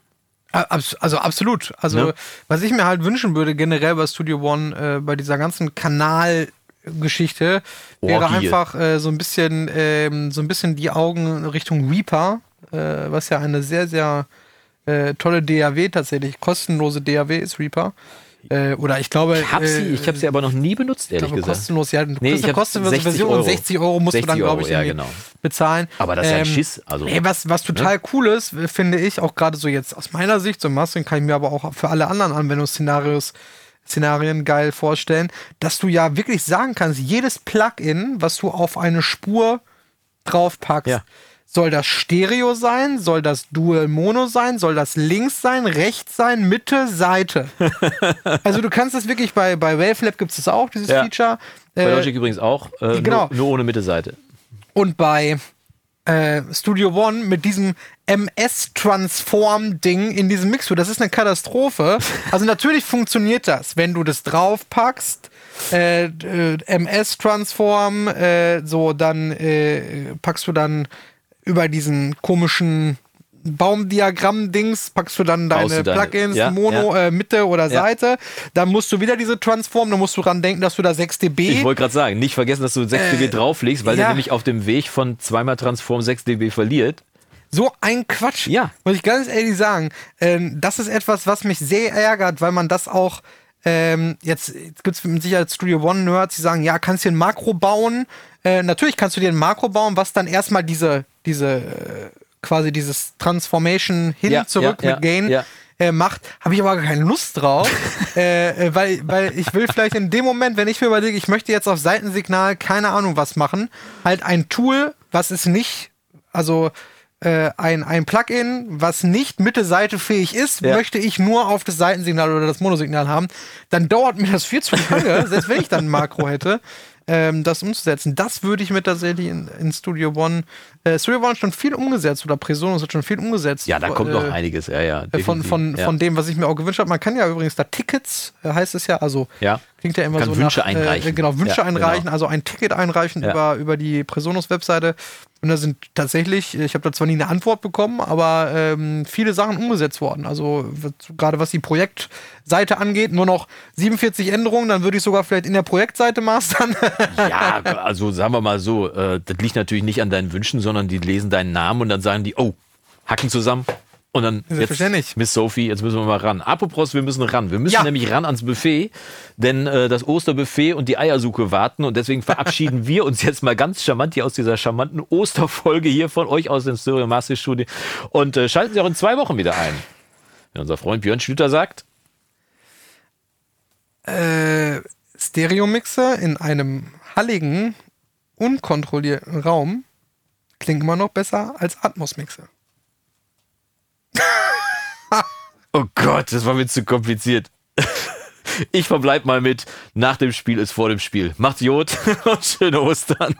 Also absolut. Also ja. was ich mir halt wünschen würde generell bei Studio One, äh, bei dieser ganzen Kanalgeschichte, wäre Orgie. einfach äh, so ein bisschen, äh, so ein bisschen die Augen Richtung Reaper, äh, was ja eine sehr, sehr äh, tolle DAW tatsächlich, kostenlose DAW ist Reaper. Äh, oder ich glaube. Ich habe sie, ich hab sie aber noch nie benutzt, ehrlich glaube, gesagt. Kostenlos, ja. Du nee, ich eine kostenlose Version Euro. 60 Euro musst 60 du dann, glaube ich, ja, genau. bezahlen. Aber das ist ja ein ähm, Schiss. Also, ey, was, was total ne? cool ist, finde ich, auch gerade so jetzt aus meiner Sicht, so Mastering kann ich mir aber auch für alle anderen Anwendungsszenarios Szenarien geil vorstellen, dass du ja wirklich sagen kannst, jedes Plugin, was du auf eine Spur draufpackst, ja soll das Stereo sein? Soll das Dual Mono sein? Soll das links sein, rechts sein, Mitte, Seite? also du kannst das wirklich bei, bei Wavelab gibt es das auch, dieses ja. Feature. Bei äh, Logic übrigens auch, äh, genau. nur, nur, ohne Mitte, Seite. Und bei äh, Studio One mit diesem MS-Transform-Ding in diesem Mixer, das ist eine Katastrophe. Also natürlich funktioniert das, wenn du das draufpackst. Äh, äh, MS-Transform, äh, so dann äh, packst du dann über diesen komischen Baumdiagramm-Dings packst du dann deine, deine Plugins, ja, Mono, ja. Äh, Mitte oder ja. Seite. Dann musst du wieder diese Transform, dann musst du dran denken, dass du da 6 dB. Ich wollte gerade sagen, nicht vergessen, dass du 6 äh, dB drauflegst, weil der nämlich auf dem Weg von zweimal Transform 6 dB verliert. So ein Quatsch. Ja. Muss ich ganz ehrlich sagen. Ähm, das ist etwas, was mich sehr ärgert, weil man das auch. Ähm, jetzt jetzt gibt es mit Sicherheit Studio One Nerds, die sagen, ja, kannst du ein Makro bauen? Äh, natürlich kannst du dir ein Makro bauen, was dann erstmal diese diese äh, quasi dieses Transformation hin ja, zurück ja, mit Gain ja, äh, macht, habe ich aber gar keine Lust drauf, äh, äh, weil, weil ich will vielleicht in dem Moment, wenn ich mir überlege, ich möchte jetzt auf Seitensignal keine Ahnung was machen, halt ein Tool, was ist nicht, also äh, ein, ein Plugin, was nicht Mitte-Seite fähig ist, ja. möchte ich nur auf das Seitensignal oder das Monosignal haben, dann dauert mir das viel zu lange, selbst wenn ich dann ein Makro hätte. Ähm, das umzusetzen. Das würde ich mir tatsächlich in, in Studio One. Äh, Studio One hat schon viel umgesetzt oder Presonus hat schon viel umgesetzt. Ja, da kommt äh, noch einiges, ja, ja. Äh, von, von, ja. von dem, was ich mir auch gewünscht habe. Man kann ja übrigens da Tickets, äh, heißt es ja, also ja. klingt ja immer kann so Wünsche nach, einreichen. Äh, genau, Wünsche ja, einreichen, genau. also ein Ticket einreichen über, über die Presonus-Webseite. Und da sind tatsächlich, ich habe da zwar nie eine Antwort bekommen, aber ähm, viele Sachen umgesetzt worden. Also gerade was die Projektseite angeht, nur noch 47 Änderungen, dann würde ich sogar vielleicht in der Projektseite mastern. Ja, also sagen wir mal so, äh, das liegt natürlich nicht an deinen Wünschen, sondern die lesen deinen Namen und dann sagen die, oh, hacken zusammen. Und dann jetzt. Miss Sophie, jetzt müssen wir mal ran. Apropos, wir müssen ran. Wir müssen Ja. nämlich ran ans Buffet, denn äh, das Osterbuffet und die Eiersuche warten und deswegen verabschieden wir uns jetzt mal ganz charmant hier aus dieser charmanten Osterfolge hier von euch aus dem Stereo Master Studio und äh, schalten Sie auch in zwei Wochen wieder ein. Wenn unser Freund Björn Schlüter sagt, äh, Stereo-Mixer in einem halligen, unkontrollierten Raum klingt immer noch besser als Atmos-Mixer. Oh Gott, das war mir zu kompliziert. Ich verbleib mal mit, nach dem Spiel ist vor dem Spiel. Macht's Jod und schöne Ostern.